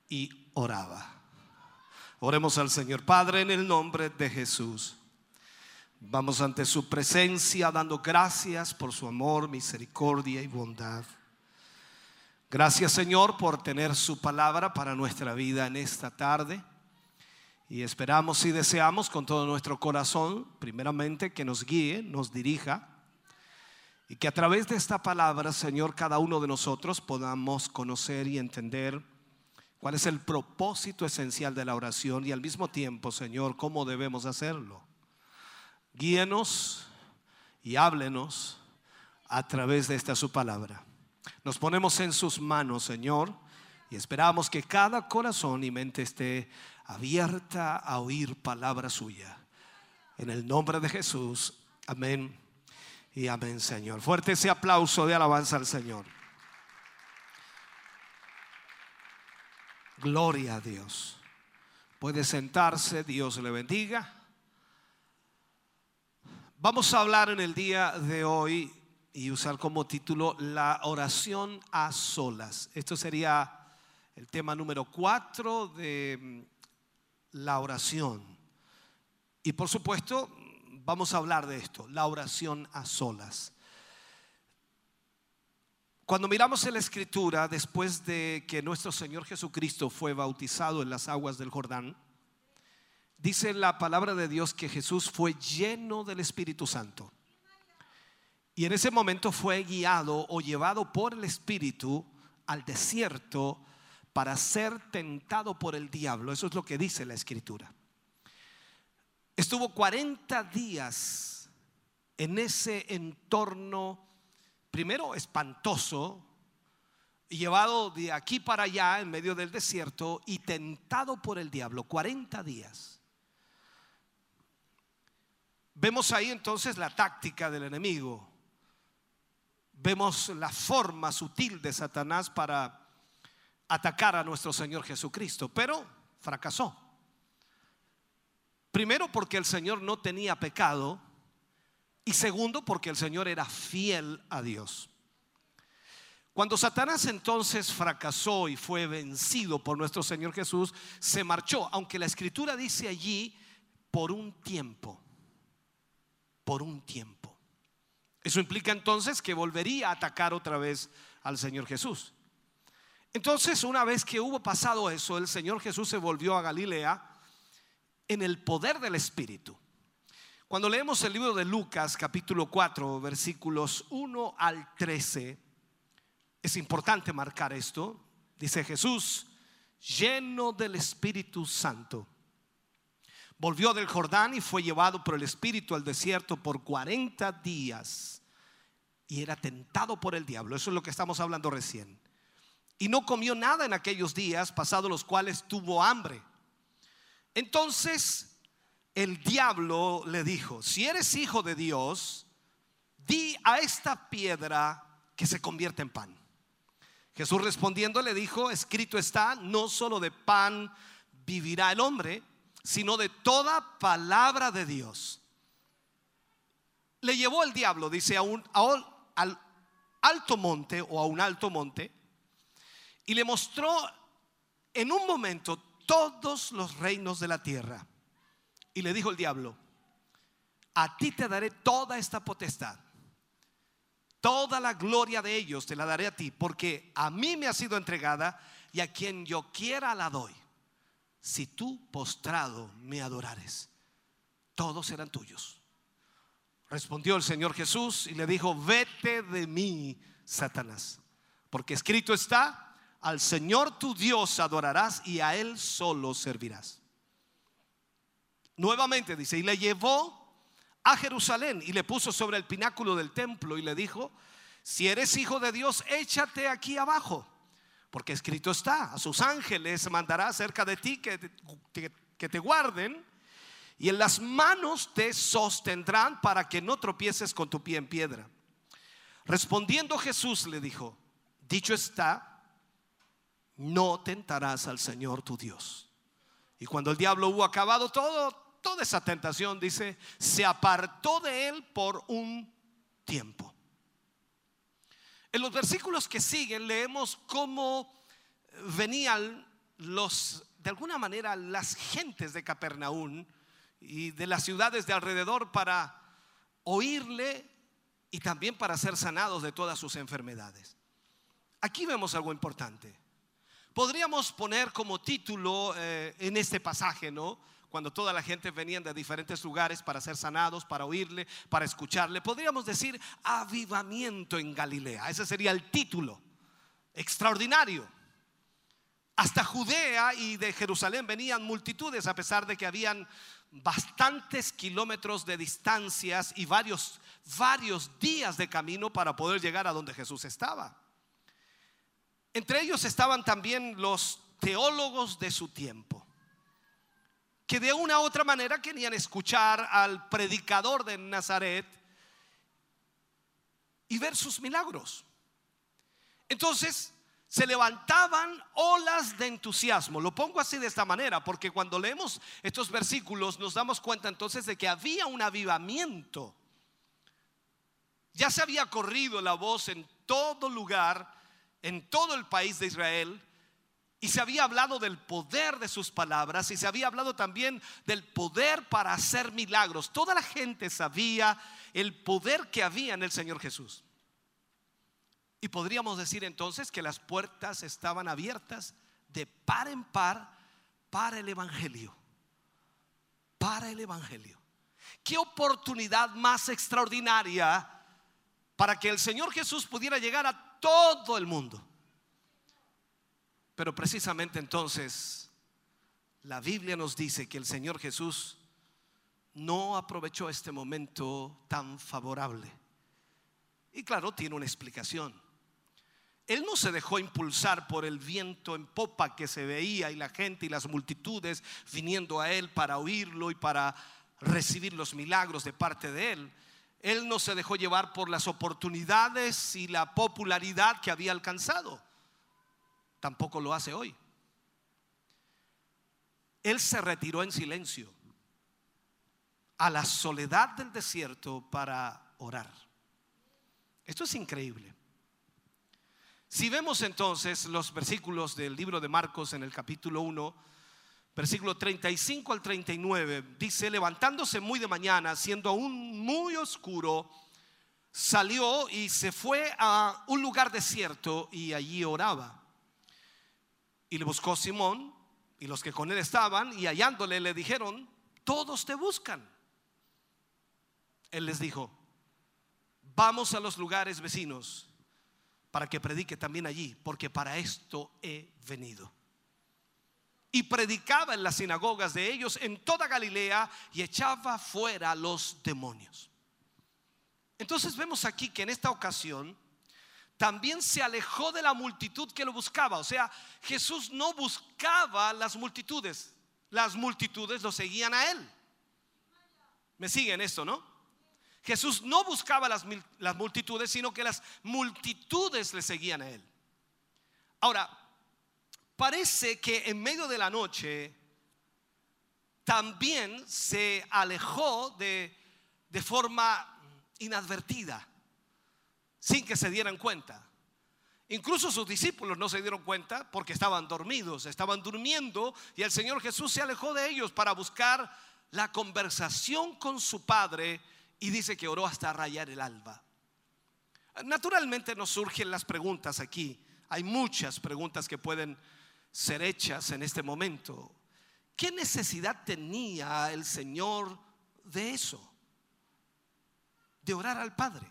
y oraba. Oremos al Señor Padre en el nombre de Jesús. Vamos ante su presencia dando gracias por su amor, misericordia y bondad. Gracias Señor por tener su palabra para nuestra vida en esta tarde. Y esperamos y deseamos con todo nuestro corazón, primeramente, que nos guíe, nos dirija. Y que a través de esta palabra, Señor, cada uno de nosotros podamos conocer y entender cuál es el propósito esencial de la oración y al mismo tiempo, Señor, cómo debemos hacerlo. Guíenos y háblenos a través de esta su palabra. Nos ponemos en sus manos, Señor, y esperamos que cada corazón y mente esté abierta a oír palabra suya. En el nombre de Jesús, amén y amén, Señor. Fuerte ese aplauso de alabanza al Señor. Gloria a Dios. Puede sentarse, Dios le bendiga. Vamos a hablar en el día de hoy y usar como título la oración a solas. Esto sería el tema número cuatro de la oración. Y por supuesto, vamos a hablar de esto, la oración a solas. Cuando miramos en la escritura, después de que nuestro Señor Jesucristo fue bautizado en las aguas del Jordán, dice la palabra de Dios que Jesús fue lleno del Espíritu Santo. Y en ese momento fue guiado o llevado por el Espíritu al desierto para ser tentado por el diablo. Eso es lo que dice la escritura. Estuvo 40 días en ese entorno, primero espantoso, llevado de aquí para allá en medio del desierto y tentado por el diablo, 40 días. Vemos ahí entonces la táctica del enemigo vemos la forma sutil de Satanás para atacar a nuestro Señor Jesucristo, pero fracasó. Primero porque el Señor no tenía pecado y segundo porque el Señor era fiel a Dios. Cuando Satanás entonces fracasó y fue vencido por nuestro Señor Jesús, se marchó, aunque la escritura dice allí por un tiempo, por un tiempo. Eso implica entonces que volvería a atacar otra vez al Señor Jesús. Entonces, una vez que hubo pasado eso, el Señor Jesús se volvió a Galilea en el poder del Espíritu. Cuando leemos el libro de Lucas capítulo 4 versículos 1 al 13, es importante marcar esto. Dice Jesús, lleno del Espíritu Santo, volvió del Jordán y fue llevado por el Espíritu al desierto por 40 días y era tentado por el diablo. Eso es lo que estamos hablando recién. Y no comió nada en aquellos días, pasados los cuales tuvo hambre. Entonces el diablo le dijo, si eres hijo de Dios, di a esta piedra que se convierta en pan. Jesús respondiendo le dijo, escrito está, no solo de pan vivirá el hombre, sino de toda palabra de Dios. Le llevó el diablo, dice, a un, al alto monte o a un alto monte y le mostró en un momento todos los reinos de la tierra. Y le dijo el diablo, a ti te daré toda esta potestad. Toda la gloria de ellos te la daré a ti, porque a mí me ha sido entregada y a quien yo quiera la doy. Si tú postrado me adorares, todos serán tuyos. Respondió el Señor Jesús y le dijo, vete de mí, Satanás, porque escrito está, al Señor tu Dios adorarás y a Él solo servirás. Nuevamente dice, y le llevó a Jerusalén y le puso sobre el pináculo del templo y le dijo, si eres hijo de Dios, échate aquí abajo, porque escrito está, a sus ángeles mandará cerca de ti que te, que- te guarden y en las manos te sostendrán para que no tropieces con tu pie en piedra. Respondiendo Jesús le dijo, dicho está, no tentarás al Señor tu Dios. Y cuando el diablo hubo acabado todo, toda esa tentación, dice, se apartó de él por un tiempo. En los versículos que siguen leemos cómo venían los, de alguna manera, las gentes de Capernaum y de las ciudades de alrededor para oírle y también para ser sanados de todas sus enfermedades. Aquí vemos algo importante. Podríamos poner como título eh, en este pasaje, ¿no? Cuando toda la gente venía de diferentes lugares para ser sanados, para oírle, para escucharle, podríamos decir avivamiento en Galilea. Ese sería el título. Extraordinario. Hasta Judea y de Jerusalén venían multitudes a pesar de que habían bastantes kilómetros de distancias y varios varios días de camino para poder llegar a donde Jesús estaba. Entre ellos estaban también los teólogos de su tiempo, que de una u otra manera querían escuchar al predicador de Nazaret y ver sus milagros. Entonces se levantaban olas de entusiasmo. Lo pongo así de esta manera, porque cuando leemos estos versículos nos damos cuenta entonces de que había un avivamiento. Ya se había corrido la voz en todo lugar, en todo el país de Israel, y se había hablado del poder de sus palabras y se había hablado también del poder para hacer milagros. Toda la gente sabía el poder que había en el Señor Jesús. Y podríamos decir entonces que las puertas estaban abiertas de par en par para el Evangelio. Para el Evangelio. Qué oportunidad más extraordinaria para que el Señor Jesús pudiera llegar a todo el mundo. Pero precisamente entonces la Biblia nos dice que el Señor Jesús no aprovechó este momento tan favorable. Y claro, tiene una explicación. Él no se dejó impulsar por el viento en popa que se veía y la gente y las multitudes viniendo a él para oírlo y para recibir los milagros de parte de él. Él no se dejó llevar por las oportunidades y la popularidad que había alcanzado. Tampoco lo hace hoy. Él se retiró en silencio a la soledad del desierto para orar. Esto es increíble. Si vemos entonces los versículos del libro de Marcos en el capítulo 1, versículo 35 al 39, dice, levantándose muy de mañana, siendo aún muy oscuro, salió y se fue a un lugar desierto y allí oraba. Y le buscó Simón y los que con él estaban y hallándole le dijeron, todos te buscan. Él les dijo, vamos a los lugares vecinos para que predique también allí, porque para esto he venido. Y predicaba en las sinagogas de ellos en toda Galilea y echaba fuera los demonios. Entonces vemos aquí que en esta ocasión también se alejó de la multitud que lo buscaba. O sea, Jesús no buscaba las multitudes. las multitudes lo seguían a él. ¿Me siguen esto, no? Jesús no buscaba las, las multitudes, sino que las multitudes le seguían a él. Ahora, parece que en medio de la noche también se alejó de, de forma inadvertida, sin que se dieran cuenta. Incluso sus discípulos no se dieron cuenta porque estaban dormidos, estaban durmiendo y el Señor Jesús se alejó de ellos para buscar la conversación con su Padre y dice que oró hasta rayar el alba. Naturalmente nos surgen las preguntas aquí. Hay muchas preguntas que pueden ser hechas en este momento. ¿Qué necesidad tenía el Señor de eso? De orar al Padre.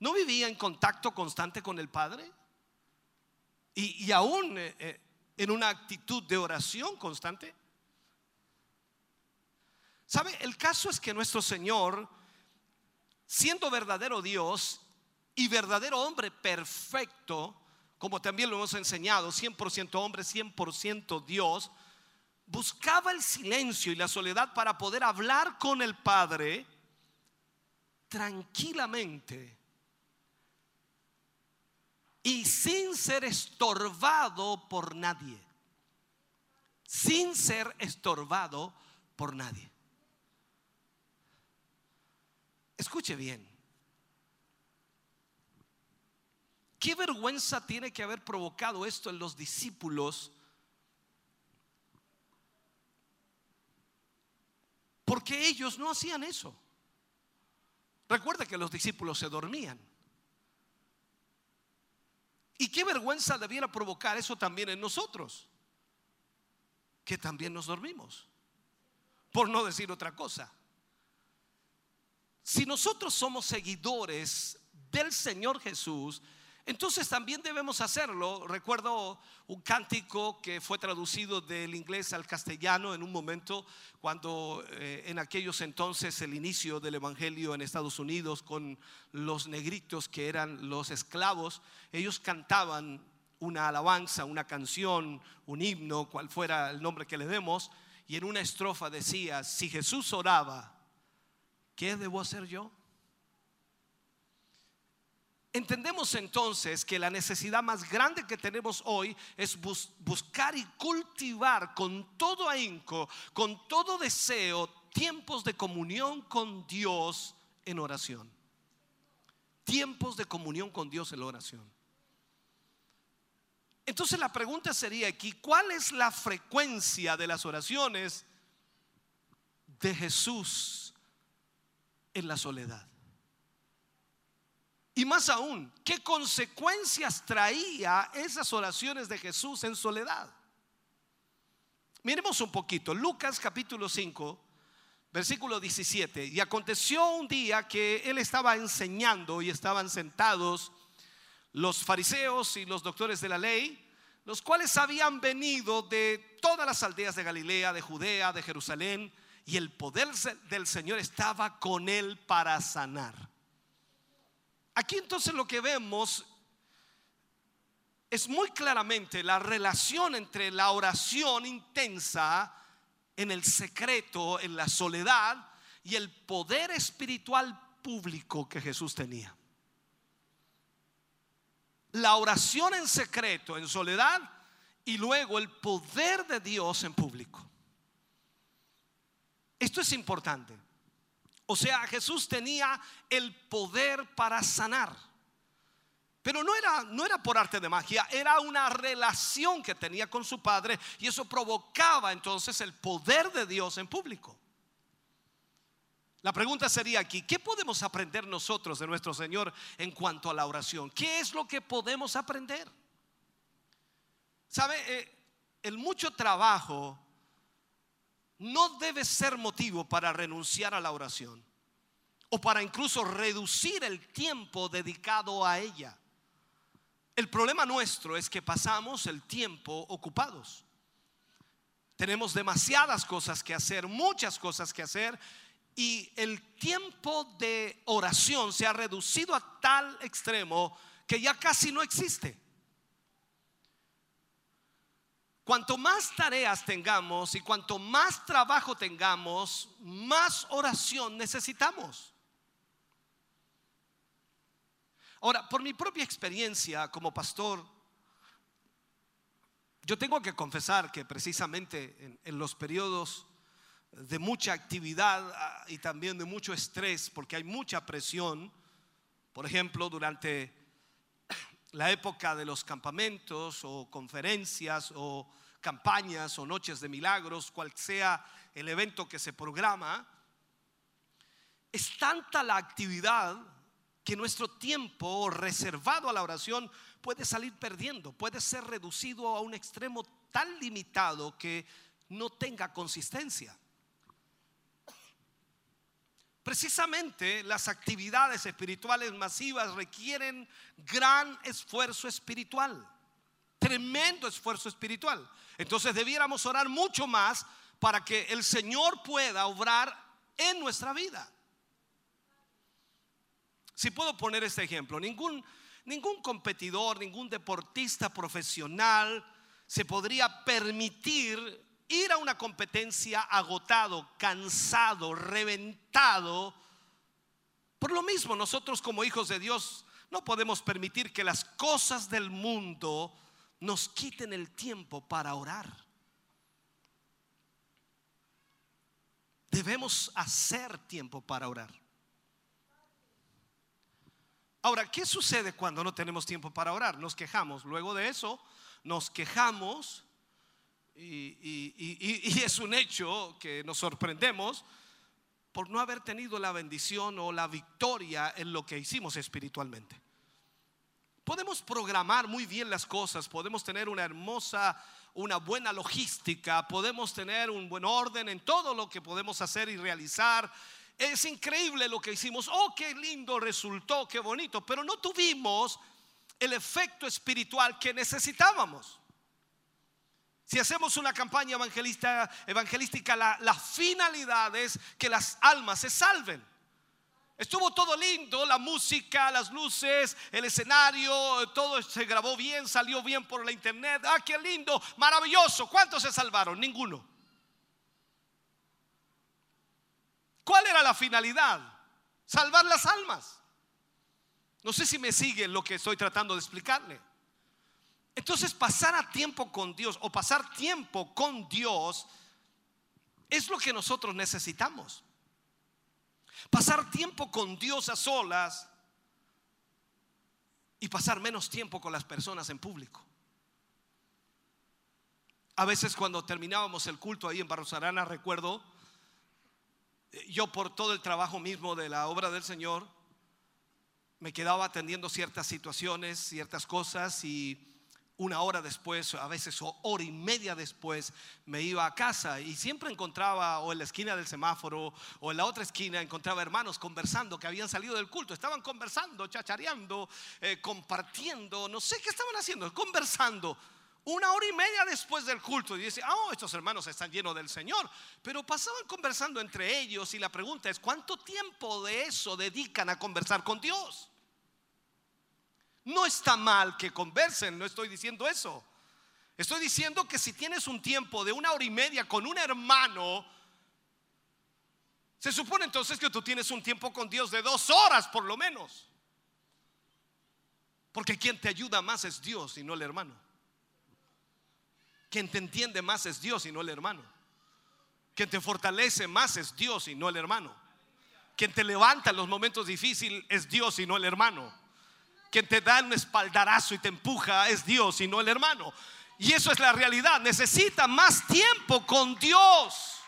¿No vivía en contacto constante con el Padre? Y, aún eh, eh, en una actitud de oración constante. ¿Sabe? El caso es que nuestro Señor, siendo verdadero Dios y verdadero hombre perfecto, como también lo hemos enseñado, 100% hombre, 100% Dios, buscaba el silencio y la soledad para poder hablar con el Padre tranquilamente y sin ser estorbado por nadie. Sin ser estorbado por nadie. Escuche bien. ¿Qué vergüenza tiene que haber provocado esto en los discípulos? Porque ellos no hacían eso. Recuerda que los discípulos se dormían. Y qué vergüenza debiera provocar eso también en nosotros, que también nos dormimos, por no decir otra cosa. Si nosotros somos seguidores del Señor Jesús, entonces también debemos hacerlo. Recuerdo un cántico que fue traducido del inglés al castellano en un momento cuando eh, en aquellos entonces el inicio del Evangelio en Estados Unidos con los negritos que eran los esclavos, ellos cantaban una alabanza, una canción, un himno, cual fuera el nombre que le demos, y en una estrofa decía, si Jesús oraba, ¿qué debo hacer yo? Entendemos entonces que la necesidad más grande que tenemos hoy es bus- buscar y cultivar con todo ahínco, con todo deseo, tiempos de comunión con Dios en oración. Tiempos de comunión con Dios en la oración. Entonces la pregunta sería aquí, ¿cuál es la frecuencia de las oraciones de Jesús en la soledad? Y más aún, ¿qué consecuencias traía esas oraciones de Jesús en soledad? Miremos un poquito, Lucas capítulo 5, versículo 17. Y aconteció un día que él estaba enseñando y estaban sentados los fariseos y los doctores de la ley, los cuales habían venido de todas las aldeas de Galilea, de Judea, de Jerusalén, y el poder del Señor estaba con él para sanar. Aquí entonces lo que vemos es muy claramente la relación entre la oración intensa en el secreto, en la soledad, y el poder espiritual público que Jesús tenía. La oración en secreto, en soledad, y luego el poder de Dios en público. Esto es importante. O sea, Jesús tenía el poder para sanar. Pero no era, no era por arte de magia, era una relación que tenía con su Padre y eso provocaba entonces el poder de Dios en público. La pregunta sería aquí, ¿qué podemos aprender nosotros de nuestro Señor en cuanto a la oración? ¿Qué es lo que podemos aprender? ¿Sabe? Eh, el mucho trabajo no debe ser motivo para renunciar a la oración o para incluso reducir el tiempo dedicado a ella. El problema nuestro es que pasamos el tiempo ocupados. Tenemos demasiadas cosas que hacer, muchas cosas que hacer, y el tiempo de oración se ha reducido a tal extremo que ya casi no existe. Cuanto más tareas tengamos y cuanto más trabajo tengamos, más oración necesitamos. Ahora, por mi propia experiencia como pastor, yo tengo que confesar que precisamente en, los periodos de mucha actividad ah, y también de mucho estrés, porque hay mucha presión, por ejemplo, durante la época de los campamentos o conferencias o campañas o noches de milagros, cual sea el evento que se programa, es tanta la actividad que nuestro tiempo reservado a la oración puede salir perdiendo, puede ser reducido a un extremo tan limitado que no tenga consistencia. Precisamente las actividades espirituales masivas requieren gran esfuerzo espiritual, tremendo esfuerzo espiritual. Entonces debiéramos orar mucho más para que el Señor pueda obrar en nuestra vida. Si puedo poner este ejemplo, ningún, ningún competidor, ningún deportista profesional se podría permitir ir a una competencia agotado, cansado, reventado. Por lo mismo, nosotros como hijos de Dios no podemos permitir que las cosas del mundo nos quiten el tiempo para orar. Debemos hacer tiempo para orar. Ahora, ¿qué sucede cuando no tenemos tiempo para orar? Nos quejamos. Luego de eso, nos quejamos y, es un hecho que nos sorprendemos por no haber tenido la bendición o la victoria en lo que hicimos espiritualmente. Podemos programar muy bien las cosas, podemos tener una hermosa, una buena logística, podemos tener un buen orden en todo lo que podemos hacer y realizar. Es increíble lo que hicimos, oh, qué lindo resultó, qué bonito, pero no tuvimos el efecto espiritual que necesitábamos. Si hacemos una campaña evangelista, evangelística, la, la finalidad es que las almas se salven. Estuvo todo lindo, la música, las luces, el escenario, todo se grabó bien, salió bien por la internet. Ah, qué lindo, maravilloso. ¿Cuántos se salvaron? Ninguno. ¿Cuál era la finalidad? Salvar las almas. No sé si me siguen lo que estoy tratando de explicarle. Entonces pasar a tiempo con Dios o pasar tiempo con Dios es lo que nosotros necesitamos. Pasar tiempo con Dios a solas y pasar menos tiempo con las personas en público. A veces cuando terminábamos el culto ahí en Barros Arana, recuerdo, eh, yo por todo el trabajo mismo de la obra del Señor, me quedaba atendiendo ciertas situaciones, ciertas cosas y una hora después, a veces hora y media después, me iba a casa y siempre encontraba o en la esquina del semáforo o en la otra esquina encontraba hermanos conversando que habían salido del culto, estaban conversando, chachareando, eh, compartiendo, no sé qué estaban haciendo, conversando. Una hora y media después del culto y dice, oh, estos hermanos están llenos del Señor, pero pasaban conversando entre ellos y la pregunta es, ¿cuánto tiempo de eso dedican a conversar con Dios? No está mal que conversen, no estoy diciendo eso. Estoy diciendo que si tienes un tiempo de una hora y media con un hermano, se supone entonces que tú tienes un tiempo con Dios de dos horas por lo menos. Porque quien te ayuda más es Dios y no el hermano. Quien te entiende más es Dios y no el hermano. Quien te fortalece más es Dios y no el hermano. Quien te levanta en los momentos difíciles es Dios y no el hermano. Quien te da un espaldarazo y te empuja es Dios y no el hermano. Y eso es la realidad. Necesita más tiempo con Dios.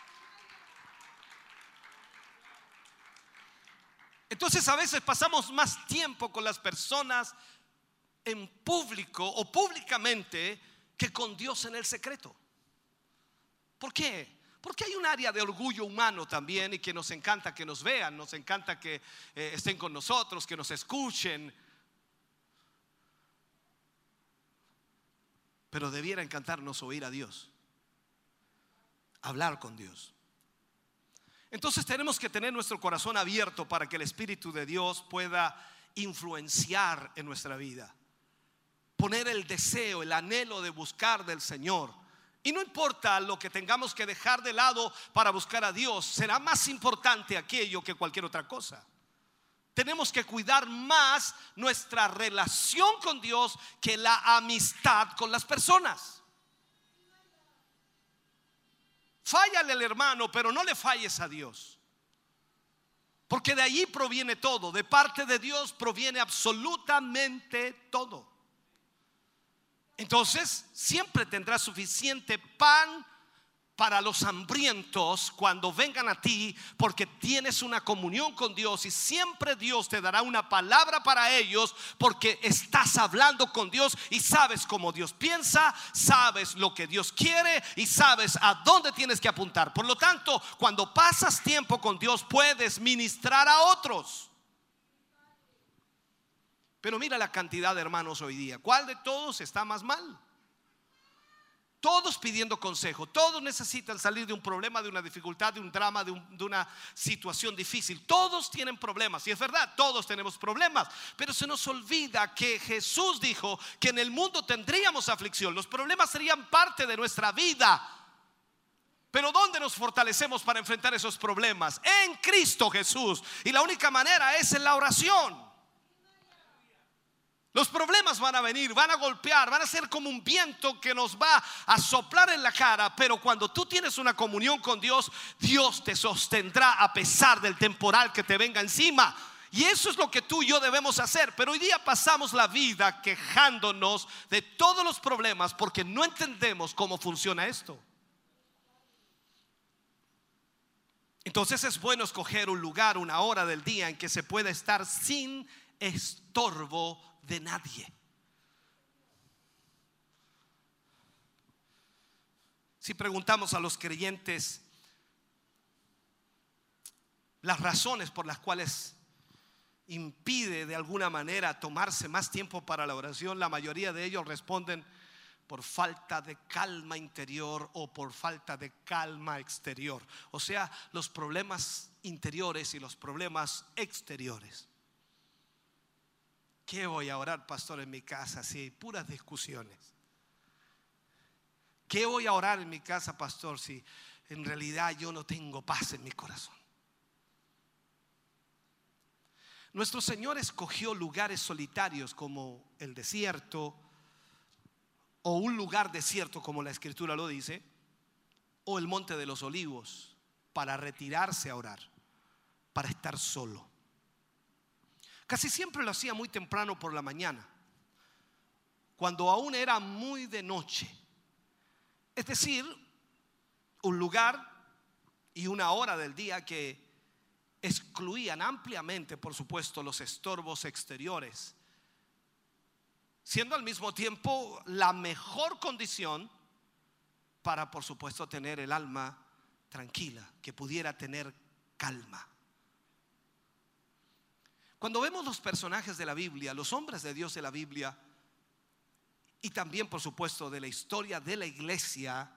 Entonces a veces pasamos más tiempo con las personas en público o públicamente que con Dios en el secreto. ¿Por qué? Porque hay un área de orgullo humano también y que nos encanta que nos vean, nos encanta que eh, estén con nosotros, que nos escuchen. Pero debiera encantarnos oír a Dios, hablar con Dios. Entonces tenemos que tener nuestro corazón abierto para que el Espíritu de Dios pueda influenciar en nuestra vida. Poner el deseo, el anhelo de buscar del Señor Y no importa lo que tengamos que dejar de lado para buscar a Dios, será más importante aquello que cualquier otra cosa. Tenemos que cuidar más nuestra relación con Dios que la amistad con las personas. Fállale al hermano, pero no le falles a Dios. Porque de allí proviene todo. De parte de Dios proviene absolutamente todo. Entonces, siempre tendrás suficiente pan para los hambrientos cuando vengan a ti, porque tienes una comunión con Dios y siempre Dios te dará una palabra para ellos, porque estás hablando con Dios y sabes cómo Dios piensa, sabes lo que Dios quiere y sabes a dónde tienes que apuntar. Por lo tanto, cuando pasas tiempo con Dios, puedes ministrar a otros. Pero mira la cantidad de hermanos hoy día. ¿Cuál de todos está más mal? Todos pidiendo consejo, todos necesitan salir de un problema, de una dificultad, de un drama, de, de una situación difícil. Todos tienen problemas, y es verdad, todos tenemos problemas, pero se nos olvida que Jesús dijo que en el mundo tendríamos aflicción, los problemas serían parte de nuestra vida. Pero ¿dónde nos fortalecemos para enfrentar esos problemas? En Cristo Jesús. Y la única manera es en la oración. Los problemas van a venir, van a golpear, van a ser como un viento que nos va a soplar en la cara, pero cuando tú tienes una comunión con Dios, Dios te sostendrá a pesar del temporal que te venga encima. Y eso es lo que tú y yo debemos hacer. Pero hoy día pasamos la vida quejándonos de todos los problemas porque no entendemos cómo funciona esto. Entonces es bueno escoger un lugar, una hora del día en que se pueda estar sin estorbo de nadie. Si preguntamos a los creyentes las razones por las cuales impide de alguna manera tomarse más tiempo para la oración, la mayoría de ellos responden por falta de calma interior o por falta de calma exterior. O sea, los problemas interiores y los problemas exteriores. ¿Qué voy a orar, pastor, en mi casa? Si hay puras discusiones. ¿Qué voy a orar en mi casa, pastor, si en realidad yo no tengo paz en mi corazón? Nuestro Señor escogió lugares solitarios como el desierto, o un lugar desierto como la escritura lo dice, o el monte de los olivos, para retirarse a orar, para estar solo. Casi siempre lo hacía muy temprano por la mañana, cuando aún era muy de noche. Es decir, un lugar y una hora del día que excluían ampliamente, por supuesto, los estorbos exteriores, siendo al mismo tiempo la mejor condición para, por supuesto, tener el alma tranquila, que pudiera tener calma. Cuando vemos los personajes de la Biblia, los hombres de Dios de la Biblia, y también, por supuesto, de la historia de la iglesia,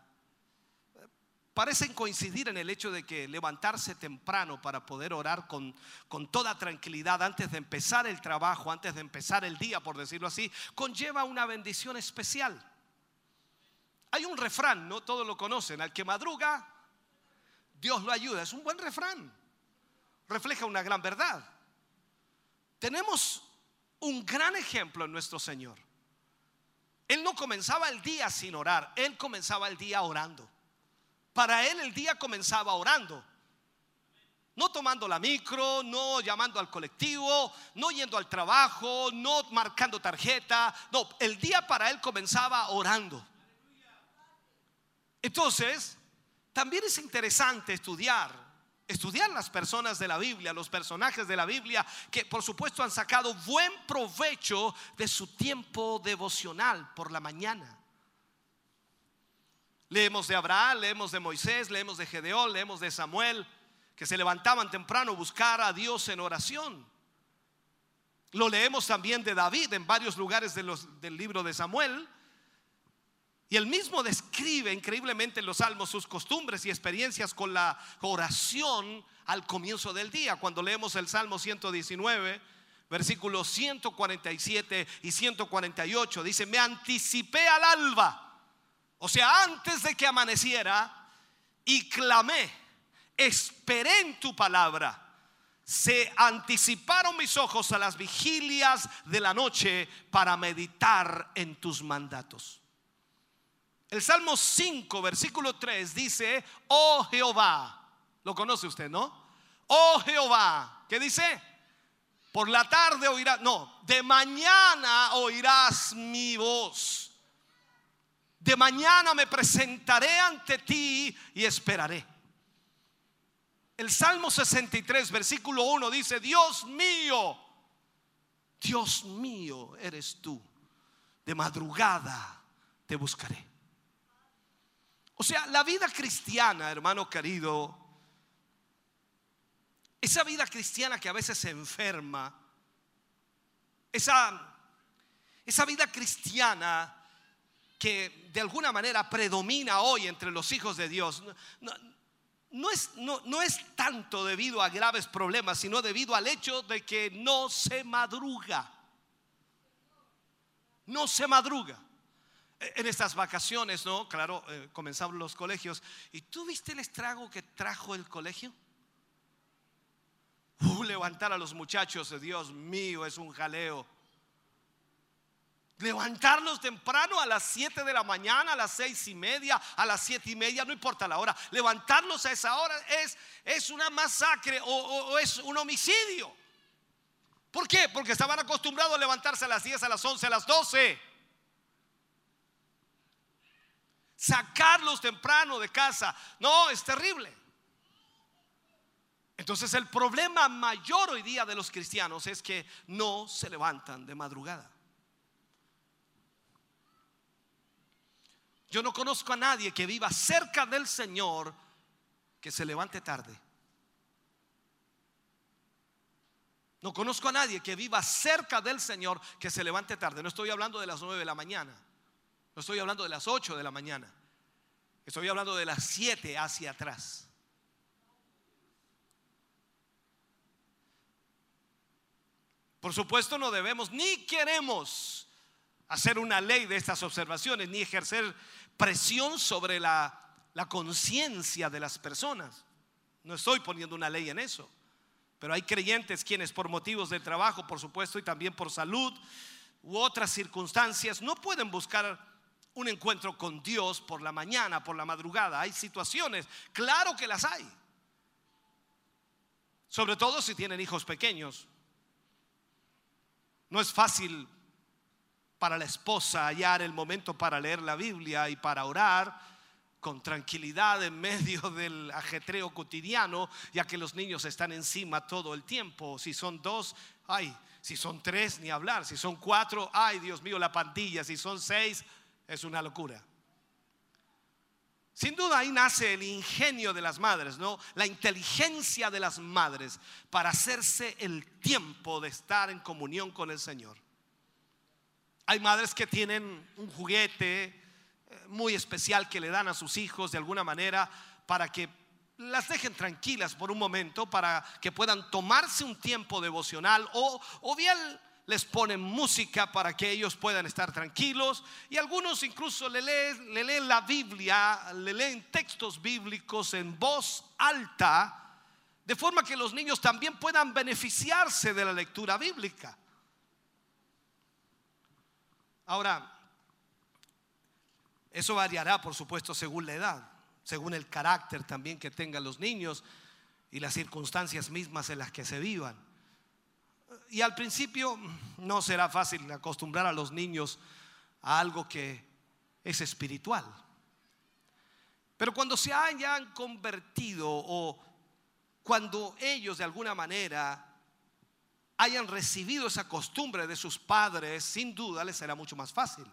parecen coincidir en el hecho de que levantarse temprano para poder orar con, con toda tranquilidad antes de empezar el trabajo, antes de empezar el día, por decirlo así, conlleva una bendición especial. Hay un refrán, no todos lo conocen, al que madruga, Dios lo ayuda. Es un buen refrán, refleja una gran verdad. Tenemos un gran ejemplo en nuestro Señor. Él no comenzaba el día sin orar, él comenzaba el día orando. Para él el día comenzaba orando. No tomando la micro, no llamando al colectivo, no yendo al trabajo, no marcando tarjeta. No, el día para él comenzaba orando. Entonces, también es interesante estudiar, estudiar las personas de la Biblia, los personajes de la Biblia, que por supuesto han sacado buen provecho de su tiempo devocional por la mañana. Leemos de Abraham, leemos de Moisés, leemos de Gedeón, leemos de Samuel, que se levantaban temprano a buscar a Dios en oración. Lo leemos también de David en varios lugares del libro de Samuel. Y él mismo describe increíblemente en los salmos sus costumbres y experiencias con la oración al comienzo del día. Cuando leemos el Salmo 119, versículos 147 y 148, dice, me anticipé al alba O sea, antes de que amaneciera, y clamé, esperé en tu palabra. Se anticiparon mis ojos a las vigilias de la noche para meditar en tus mandatos. El Salmo 5, versículo 3 dice, oh Jehová, lo conoce usted, ¿no? Oh Jehová, ¿qué dice? Por la tarde oirás, no, de mañana oirás mi voz. De mañana me presentaré ante ti y esperaré. El Salmo 63, versículo 1 dice, Dios mío, Dios mío eres tú. De madrugada te buscaré. O sea, la vida cristiana, hermano querido, esa vida cristiana que a veces se enferma, esa, esa vida cristiana que de alguna manera predomina hoy entre los hijos de Dios, no, es, no, no es tanto debido a graves problemas, sino debido al hecho de que no se madruga. No se madruga. En estas vacaciones, ¿no? Claro, eh, comenzaron los colegios. ¿Y tú viste el estrago que trajo el colegio? Uh, levantar a los muchachos, Dios mío, es un jaleo. Levantarlos temprano a las 7 de la mañana, a las seis y media, a las siete y media, no importa la hora. Levantarlos a esa hora es, es una masacre o, o- o es un homicidio. ¿Por qué? Porque estaban acostumbrados a levantarse a las 10, a las 11, a las 12. Sacarlos temprano de casa. No, es terrible. Entonces el problema mayor hoy día de los cristianos es que no se levantan de madrugada. Yo no conozco a nadie que viva cerca del Señor que se levante tarde. No conozco a nadie que viva cerca del Señor que se levante tarde. No estoy hablando de las 9 de la mañana. No estoy hablando de las 8 de la mañana. Estoy hablando de las 7 hacia atrás. Por supuesto no debemos ni queremos hacer una ley de estas observaciones, ni ejercer presión sobre la, la conciencia de las personas. No estoy poniendo una ley en eso. Pero hay creyentes quienes por motivos de trabajo, por supuesto, y también por salud u otras circunstancias, no pueden buscar un encuentro con Dios por la mañana, por la madrugada. Hay situaciones, claro que las hay. Sobre todo si tienen hijos pequeños. No es fácil para la esposa hallar el momento para leer la Biblia y para orar con tranquilidad en medio del ajetreo cotidiano, ya que los niños están encima todo el tiempo. Si son dos, ay, si son tres, ni hablar. Si son cuatro, ay, Dios mío, la pandilla. Si son seis, es una locura. Sin duda ahí nace el ingenio de las madres, ¿no? La inteligencia de las madres para hacerse el tiempo de estar en comunión con el Señor. Hay madres que tienen un juguete eh, muy especial que le dan a sus hijos de alguna manera para que las dejen tranquilas por un momento, para que puedan tomarse un tiempo devocional o, o bien les ponen música para que ellos puedan estar tranquilos y algunos incluso le leen, le leen la Biblia, le leen textos bíblicos en voz alta, de forma que los niños también puedan beneficiarse de la lectura bíblica. Ahora, eso variará, por supuesto, según la edad, según el carácter también que tengan los niños y las circunstancias mismas en las que se vivan. Y al principio no será fácil acostumbrar a los niños a algo que es espiritual. Pero cuando se hayan convertido o cuando ellos de alguna manera hayan recibido esa costumbre de sus padres, sin duda les será mucho más fácil.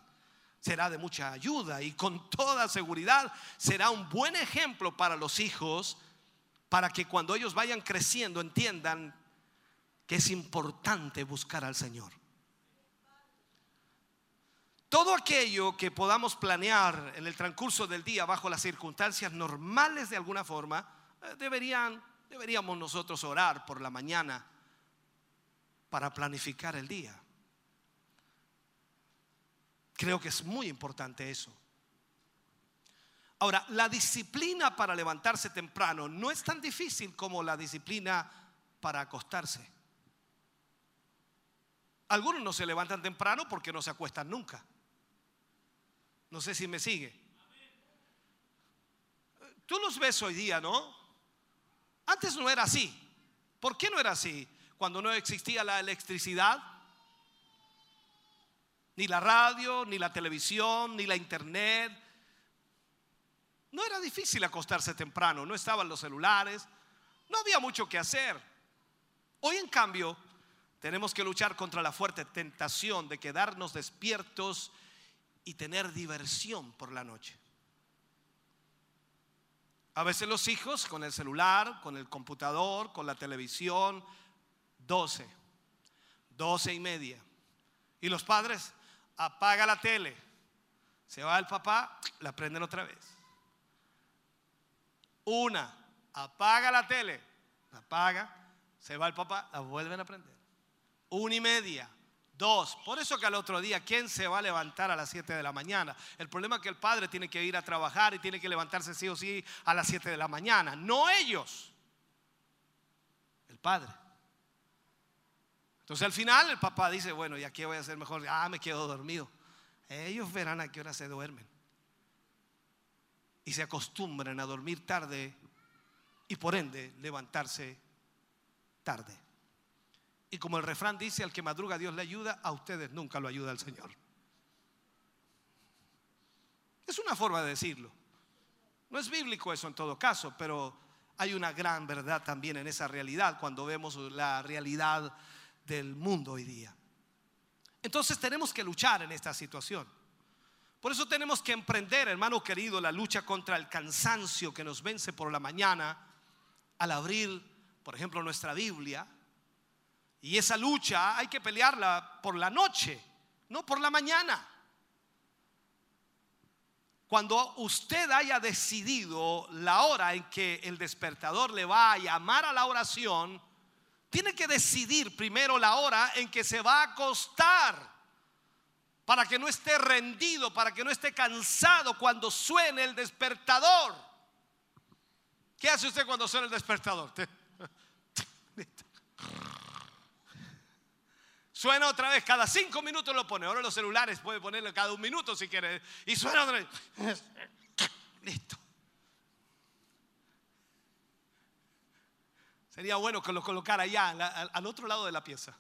Será de mucha ayuda y con toda seguridad será un buen ejemplo para los hijos para que cuando ellos vayan creciendo entiendan que es importante buscar al Señor. Todo aquello que podamos planear en el transcurso del día bajo las circunstancias normales de alguna forma, eh, deberían, deberíamos nosotros orar por la mañana para planificar el día. Creo que es muy importante eso. Ahora, la disciplina para levantarse temprano no es tan difícil como la disciplina para acostarse. Algunos no se levantan temprano porque no se acuestan nunca. No sé si me sigue. Tú los ves hoy día, ¿no? Antes no era así. ¿Por qué no era así? Cuando no existía la electricidad, ni la radio, ni la televisión, ni la internet. No era difícil acostarse temprano, no estaban los celulares, no había mucho que hacer. Hoy en cambio tenemos que luchar contra la fuerte tentación de quedarnos despiertos y tener diversión por la noche. A veces los hijos con el celular, con el computador, con la televisión, 12, 12 y media. Y los padres, apaga la tele. Se va el papá, la prenden otra vez. Una, apaga la tele, la apaga, se va el papá, la vuelven a prender. Una y media, dos. Por eso que al otro día, ¿quién se va a levantar a las 7 de la mañana? El problema es que el padre tiene que ir a trabajar y tiene que levantarse sí o sí a las 7 de la mañana. No ellos, el padre. Entonces al final el papá dice, bueno, ¿y aquí voy a hacer mejor? Ah, me quedo dormido. Ellos verán a qué hora se duermen. Y se acostumbran a dormir tarde y por ende levantarse tarde. Y como el refrán dice, al que madruga Dios le ayuda, a ustedes nunca lo ayuda el Señor. Es una forma de decirlo. No es bíblico eso en todo caso, pero hay una gran verdad también en esa realidad cuando vemos la realidad del mundo hoy día. Entonces tenemos que luchar en esta situación. Por eso tenemos que emprender, hermano querido, la lucha contra el cansancio que nos vence por la mañana al abrir, por ejemplo, nuestra Biblia. Y esa lucha hay que pelearla por la noche, no por la mañana. Cuando usted haya decidido la hora en que el despertador le va a llamar a la oración, tiene que decidir primero la hora en que se va a acostar para que no esté rendido, para que no esté cansado cuando suene el despertador. ¿Qué hace usted cuando suena el despertador? Suena otra vez, cada cinco minutos lo pone. Ahora los celulares puede ponerlo cada un minuto si quiere. Y suena otra vez. Listo. Sería bueno que lo colocara allá, al, otro lado de la pieza.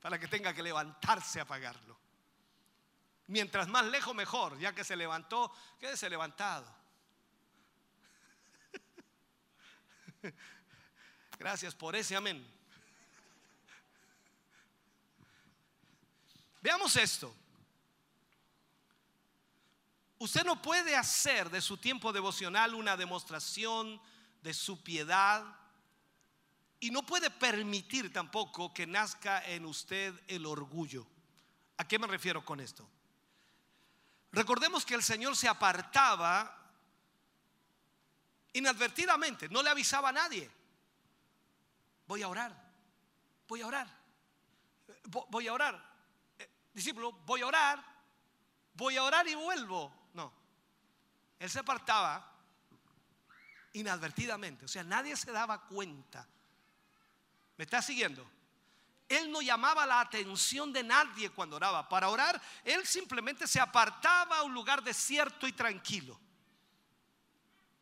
Para que tenga que levantarse a apagarlo. Mientras más lejos, mejor. Ya que se levantó, quédese levantado. Gracias por ese amén. Veamos esto. Usted no puede hacer de su tiempo devocional una demostración de su piedad y no puede permitir tampoco que nazca en usted el orgullo. ¿A qué me refiero con esto? Recordemos que el Señor se apartaba inadvertidamente, no le avisaba a nadie. Voy a orar, voy a orar, voy a orar discípulo, voy a orar, voy a orar y vuelvo. No, él se apartaba inadvertidamente, o sea, nadie se daba cuenta. ¿Me está siguiendo? Él no llamaba la atención de nadie cuando oraba. Para orar, él simplemente se apartaba a un lugar desierto y tranquilo.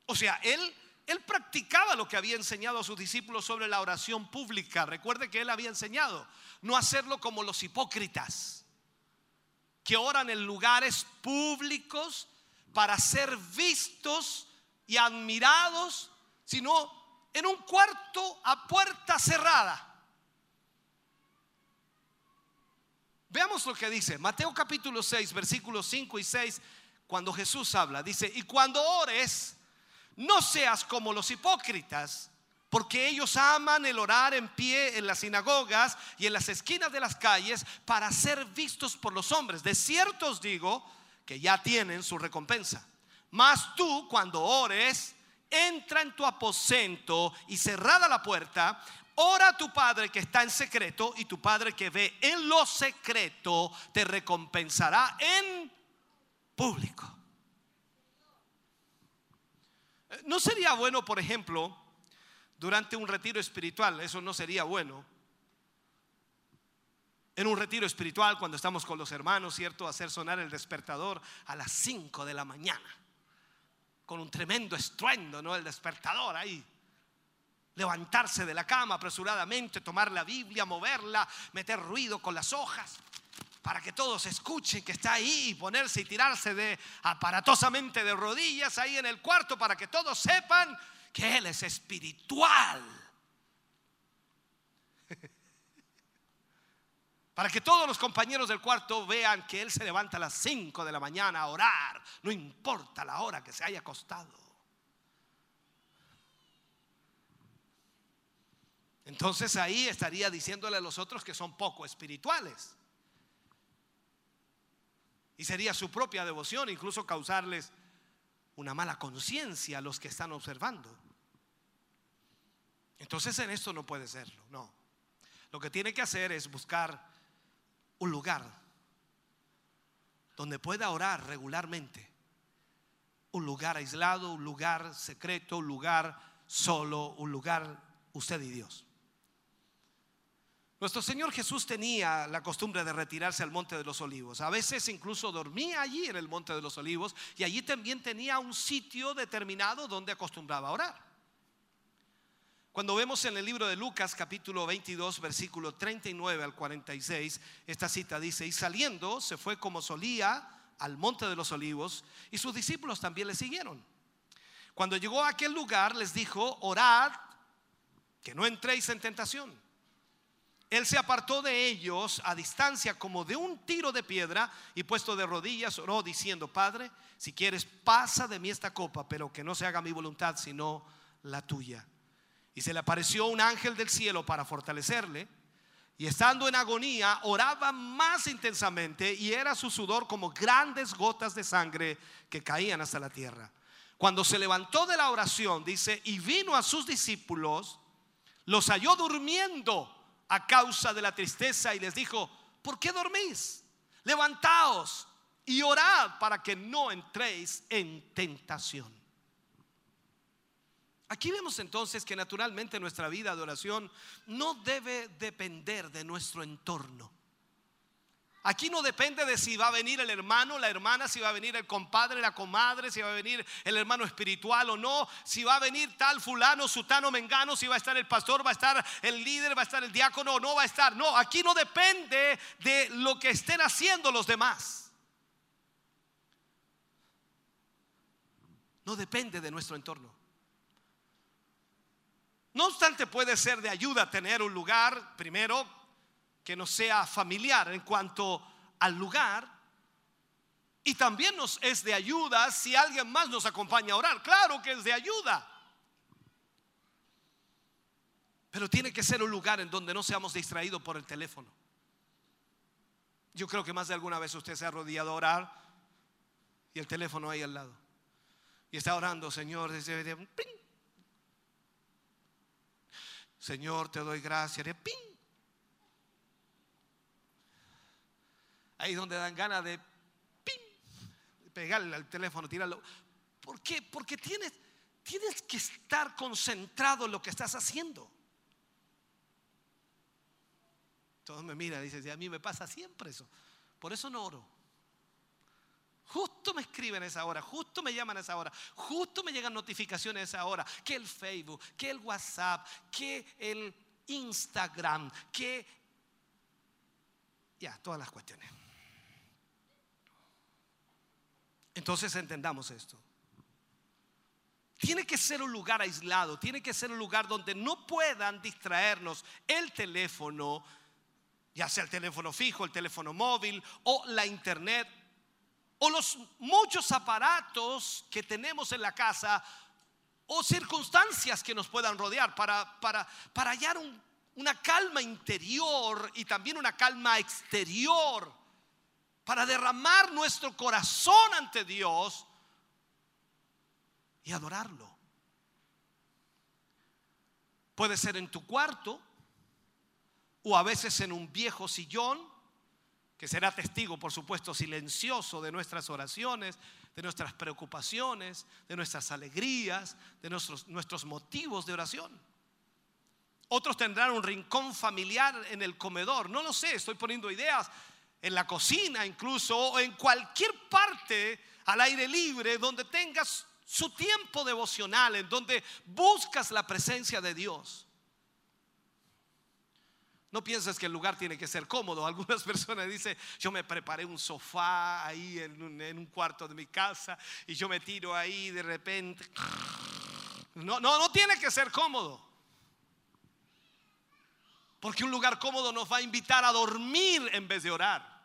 O sea, él él practicaba lo que había enseñado a sus discípulos sobre la oración pública. Recuerde que él había enseñado no hacerlo como los hipócritas que oran en lugares públicos para ser vistos y admirados, sino en un cuarto a puerta cerrada. Veamos lo que dice Mateo capítulo 6, versículos 5 y 6, cuando Jesús habla, dice, y cuando ores, no seas como los hipócritas porque ellos aman el orar en pie en las sinagogas y en las esquinas de las calles para ser vistos por los hombres. De cierto os digo que ya tienen su recompensa. Mas tú cuando ores, entra en tu aposento y cerrada la puerta, ora a tu Padre que está en secreto y tu Padre que ve en lo secreto te recompensará en público. Eh, No sería bueno, por ejemplo, durante un retiro espiritual, eso no sería bueno. En un retiro espiritual, cuando estamos con los hermanos, ¿cierto? Hacer sonar el despertador a las 5 de la mañana. Con un tremendo estruendo, ¿no? El despertador ahí. Levantarse de la cama apresuradamente, tomar la Biblia, moverla, meter ruido con las hojas para que todos escuchen que está ahí y ponerse y tirarse de aparatosamente de rodillas ahí en el cuarto para que todos sepan que Él es espiritual. Para que todos los compañeros del cuarto vean que Él se levanta a las 5 de la mañana a orar, no importa la hora que se haya acostado. Entonces ahí estaría diciéndole a los otros que son poco espirituales. Y sería su propia devoción, incluso causarles una mala conciencia a los que están observando. Entonces en esto no puede serlo, no. Lo que tiene que hacer es buscar un lugar donde pueda orar regularmente. Un lugar aislado, un lugar secreto, un lugar solo, un lugar usted y Dios. Nuestro Señor Jesús tenía la costumbre de retirarse al Monte de los Olivos. A veces incluso dormía allí en el Monte de los Olivos y allí también tenía un sitio determinado donde acostumbraba a orar. Cuando vemos en el libro de Lucas capítulo 22 versículo 39 al 46, esta cita dice, y saliendo se fue como solía al Monte de los Olivos y sus discípulos también le siguieron. Cuando llegó a aquel lugar les dijo, orad, que no entréis en tentación. Él se apartó de ellos a distancia como de un tiro de piedra y puesto de rodillas oró diciendo, Padre, si quieres pasa de mí esta copa, pero que no se haga mi voluntad sino la tuya. Y se le apareció un ángel del cielo para fortalecerle. Y estando en agonía, oraba más intensamente y era su sudor como grandes gotas de sangre que caían hasta la tierra. Cuando se levantó de la oración, dice, y vino a sus discípulos, los halló durmiendo a causa de la tristeza y les dijo, ¿por qué dormís? Levantaos y orad para que no entréis en tentación. Aquí vemos entonces que naturalmente nuestra vida de oración no debe depender de nuestro entorno. Aquí no depende de si va a venir el hermano, la hermana, si va a venir el compadre, la comadre, si va a venir el hermano espiritual o no, si va a venir tal fulano, sutano, mengano, si va a estar el pastor, va a estar el líder, va a estar el diácono o no va a estar. No, aquí no depende de lo que estén haciendo los demás. No depende de nuestro entorno. No obstante, puede ser de ayuda tener un lugar, primero, que nos sea familiar en cuanto al lugar. Y también nos es de ayuda si alguien más nos acompaña a orar. Claro que es de ayuda. Pero tiene que ser un lugar en donde no seamos distraídos por el teléfono. Yo creo que más de alguna vez usted se ha arrodillado a orar y el teléfono ahí al lado. Y está orando, Señor, ¡ping! Señor, te doy gracias. ¡ping! Ahí es donde dan ganas de ¡ping! pegarle al teléfono, tirarlo. ¿Por qué? Porque tienes, tienes que estar concentrado en lo que estás haciendo. Todos me miran y dicen, a mí me pasa siempre eso. Por eso no oro. Justo me escriben a esa hora, justo me llaman a esa hora, justo me llegan notificaciones a esa hora, que el Facebook, que el WhatsApp, que el Instagram, que... Ya, todas las cuestiones. Entonces entendamos esto. Tiene que ser un lugar aislado, tiene que ser un lugar donde no puedan distraernos el teléfono, ya sea el teléfono fijo, el teléfono móvil o la internet o los muchos aparatos que tenemos en la casa o circunstancias que nos puedan rodear para, hallar un- una calma interior y también una calma exterior, para derramar nuestro corazón ante Dios y adorarlo. Puede ser en tu cuarto o a veces en un viejo sillón que será testigo, por supuesto, silencioso de nuestras oraciones, de nuestras preocupaciones, de nuestras alegrías, de nuestros, nuestros motivos de oración. Otros tendrán un rincón familiar en el comedor, no lo sé, estoy poniendo ideas, en la cocina incluso, o en cualquier parte al aire libre donde tengas su tiempo devocional, en donde buscas la presencia de Dios. No pienses que el lugar tiene que ser cómodo. Algunas personas dicen, yo me preparé un sofá ahí en un, cuarto de mi casa y yo me tiro ahí de repente. No, no, no tiene que ser cómodo. Porque un lugar cómodo nos va a invitar a dormir en vez de orar.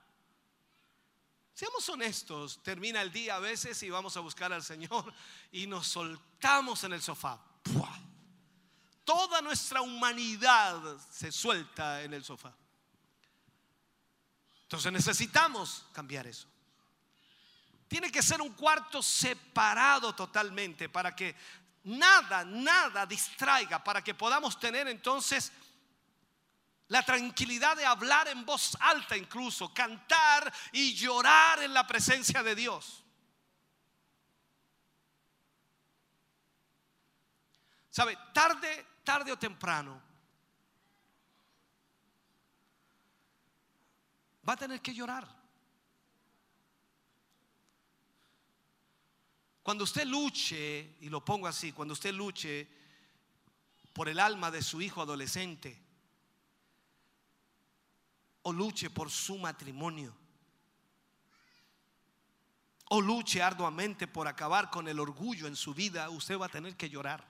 Seamos honestos, termina el día a veces y vamos a buscar al Señor y nos soltamos en el sofá. ¡Pua! Toda nuestra humanidad se suelta en el sofá. Entonces necesitamos cambiar eso. Tiene que ser un cuarto separado totalmente para que nada, nada distraiga, para que podamos tener entonces la tranquilidad de hablar en voz alta incluso, cantar y llorar en la presencia de Dios. ¿Sabe? Tarde, tarde o temprano va a tener que llorar. Cuando usted luche, y lo pongo así, cuando usted luche por el alma de su hijo adolescente, o luche por su matrimonio, o luche arduamente por acabar con el orgullo en su vida, usted va a tener que llorar.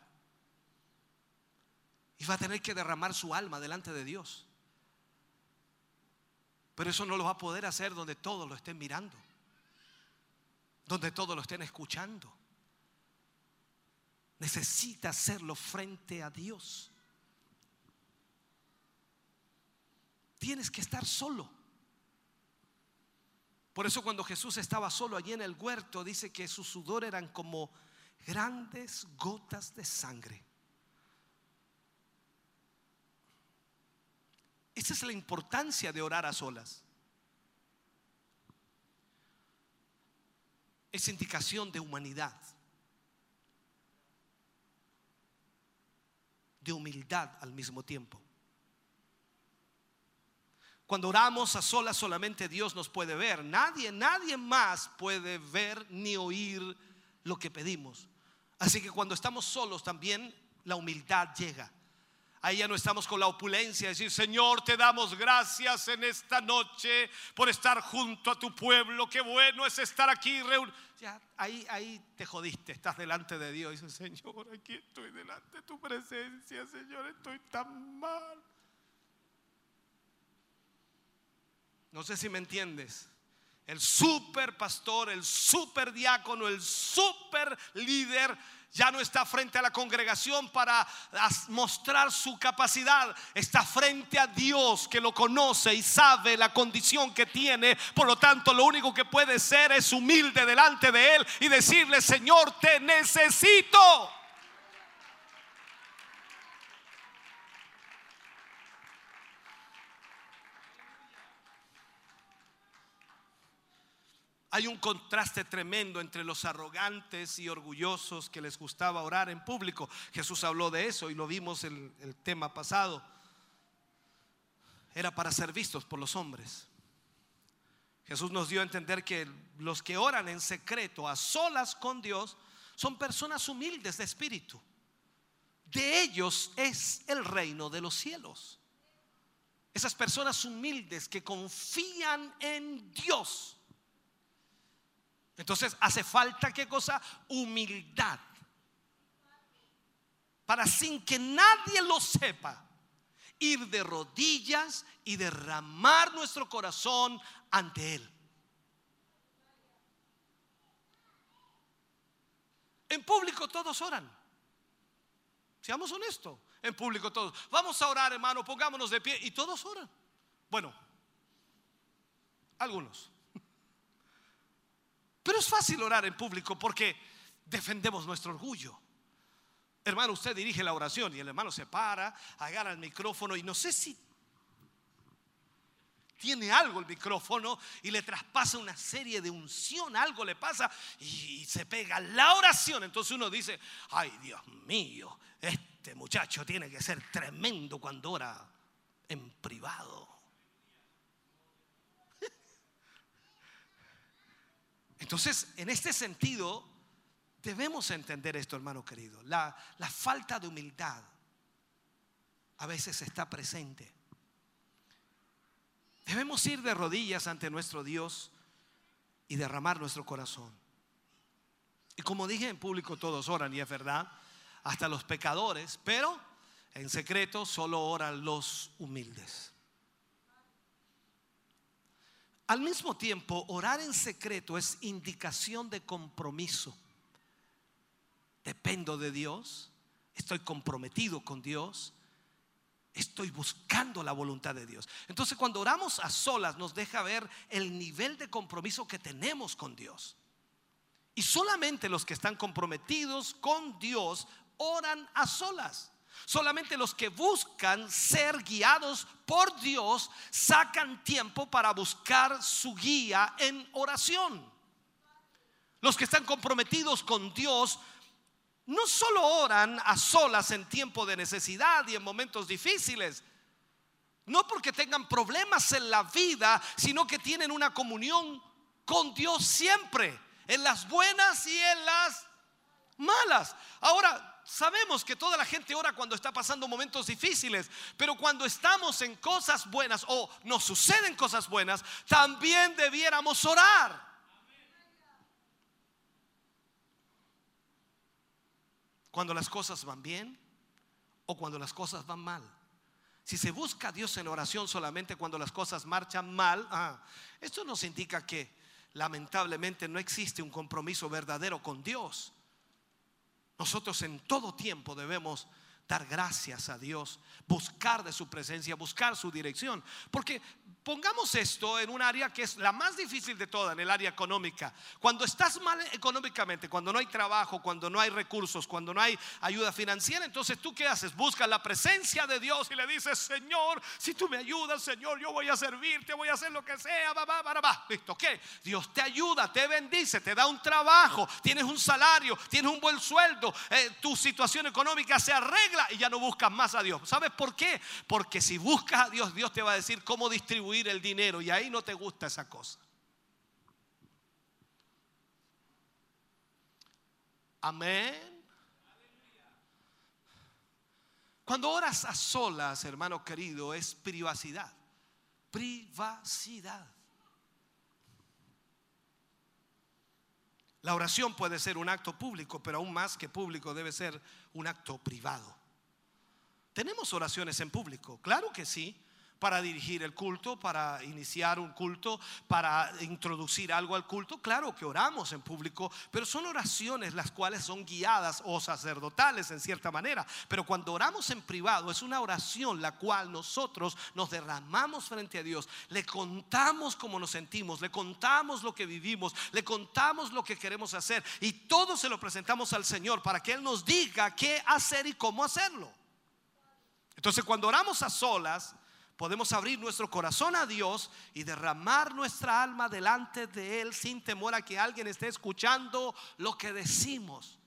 Y va a tener que derramar su alma delante de Dios. Pero eso no lo va a poder hacer donde todos lo estén mirando, donde todos lo estén escuchando. Necesita hacerlo frente a Dios. Tienes que estar solo. Por eso cuando Jesús estaba solo allí en el huerto, dice que su sudor eran como grandes gotas de sangre. Esa es la importancia de orar a solas. Es indicación de humanidad, de humildad al mismo tiempo. Cuando oramos a solas solamente Dios nos puede ver. Nadie, nadie más puede ver ni oír lo que pedimos. Así que cuando estamos solos también la humildad llega. Ahí ya no estamos con la opulencia, decir, Señor, te damos gracias en esta noche por estar junto a tu pueblo. Qué bueno es estar aquí. Ya, ahí, ahí te jodiste, estás delante de Dios. Y dices, Señor, aquí estoy delante de tu presencia, Señor, estoy tan mal. No sé si me entiendes. El super pastor, el super diácono, el super líder ya no está frente a la congregación para mostrar su capacidad. Está frente a Dios que lo conoce y sabe la condición que tiene. Por lo tanto, lo único que puede ser es humilde delante de Él y decirle, Señor, te necesito. Hay un contraste tremendo entre los arrogantes y orgullosos que les gustaba orar en público. Jesús habló de eso y lo vimos en el tema pasado. Era para ser vistos por los hombres. Jesús nos dio a entender que los que oran en secreto, a solas con Dios, son personas humildes de espíritu. De ellos es el reino de los cielos. Esas personas humildes que confían en Dios entonces hace falta qué cosa? Humildad. Para sin que nadie lo sepa, ir de rodillas y derramar nuestro corazón ante Él. En público todos oran. Seamos honestos. En público todos. Vamos a orar, hermano, pongámonos de pie y todos oran. Bueno, algunos. Pero es fácil orar en público porque defendemos nuestro orgullo. Hermano, usted dirige la oración y el hermano se para, agarra el micrófono y no sé si tiene algo el micrófono y le traspasa una serie de unción, algo le pasa y, y se pega la oración. Entonces uno dice, ay Dios mío, este muchacho tiene que ser tremendo cuando ora en privado. Entonces, en este sentido, debemos entender esto, hermano querido. La, falta de humildad a veces está presente. Debemos ir de rodillas ante nuestro Dios y derramar nuestro corazón. Y como dije en público, todos oran, y es verdad, hasta los pecadores, pero en secreto solo oran los humildes. Al mismo tiempo, orar en secreto es indicación de compromiso. Dependo de Dios, estoy comprometido con Dios, estoy buscando la voluntad de Dios. Entonces, cuando oramos a solas, nos deja ver el nivel de compromiso que tenemos con Dios. Y solamente los que están comprometidos con Dios oran a solas. Solamente los que buscan ser guiados por Dios sacan tiempo para buscar su guía en oración. Los que están comprometidos con Dios no solo oran a solas en tiempo de necesidad y en momentos difíciles, no porque tengan problemas en la vida, sino que tienen una comunión con Dios siempre, en las buenas y en las malas. Ahora, sabemos que toda la gente ora cuando está pasando momentos difíciles, pero cuando estamos en cosas buenas o nos suceden cosas buenas, también debiéramos orar. Cuando las cosas van bien o cuando las cosas van mal. Si se busca a Dios en oración solamente cuando las cosas marchan mal, ah, esto nos indica que lamentablemente no existe un compromiso verdadero con Dios. Nosotros en todo tiempo debemos dar gracias a Dios, buscar de su presencia, buscar su dirección. Porque pongamos esto en un área que es la más difícil de todas, en el área económica. Cuando estás mal económicamente, cuando no hay trabajo, cuando no hay recursos, cuando no hay ayuda financiera, entonces tú qué haces? Buscas la presencia de Dios y le dices, Señor, si tú me ayudas, Señor, yo voy a servirte, voy a hacer lo que sea, va, va, va, va. Listo, ¿qué? Dios te ayuda, te bendice, te da un trabajo, tienes un salario, tienes un buen sueldo, eh, tu situación económica se arregla y ya no buscas más a Dios. ¿Sabes por qué? Porque si buscas a Dios, Dios te va a decir cómo distribuir el dinero y ahí no te gusta esa cosa. Amén. Cuando oras a solas, hermano querido, es privacidad. Privacidad. La oración puede ser un acto público, pero aún más que público debe ser un acto privado. Tenemos oraciones en público, claro que sí, para dirigir el culto, para iniciar un culto, para introducir algo al culto. Claro que oramos en público, pero son oraciones las cuales son guiadas o sacerdotales en cierta manera. Pero cuando oramos en privado es una oración la cual nosotros nos derramamos frente a Dios, le contamos cómo nos sentimos, le contamos lo que vivimos, le contamos lo que queremos hacer y todo se lo presentamos al Señor para que Él nos diga qué hacer y cómo hacerlo. Entonces cuando oramos a solas, podemos abrir nuestro corazón a Dios y derramar nuestra alma delante de Él sin temor a que alguien esté escuchando lo que decimos.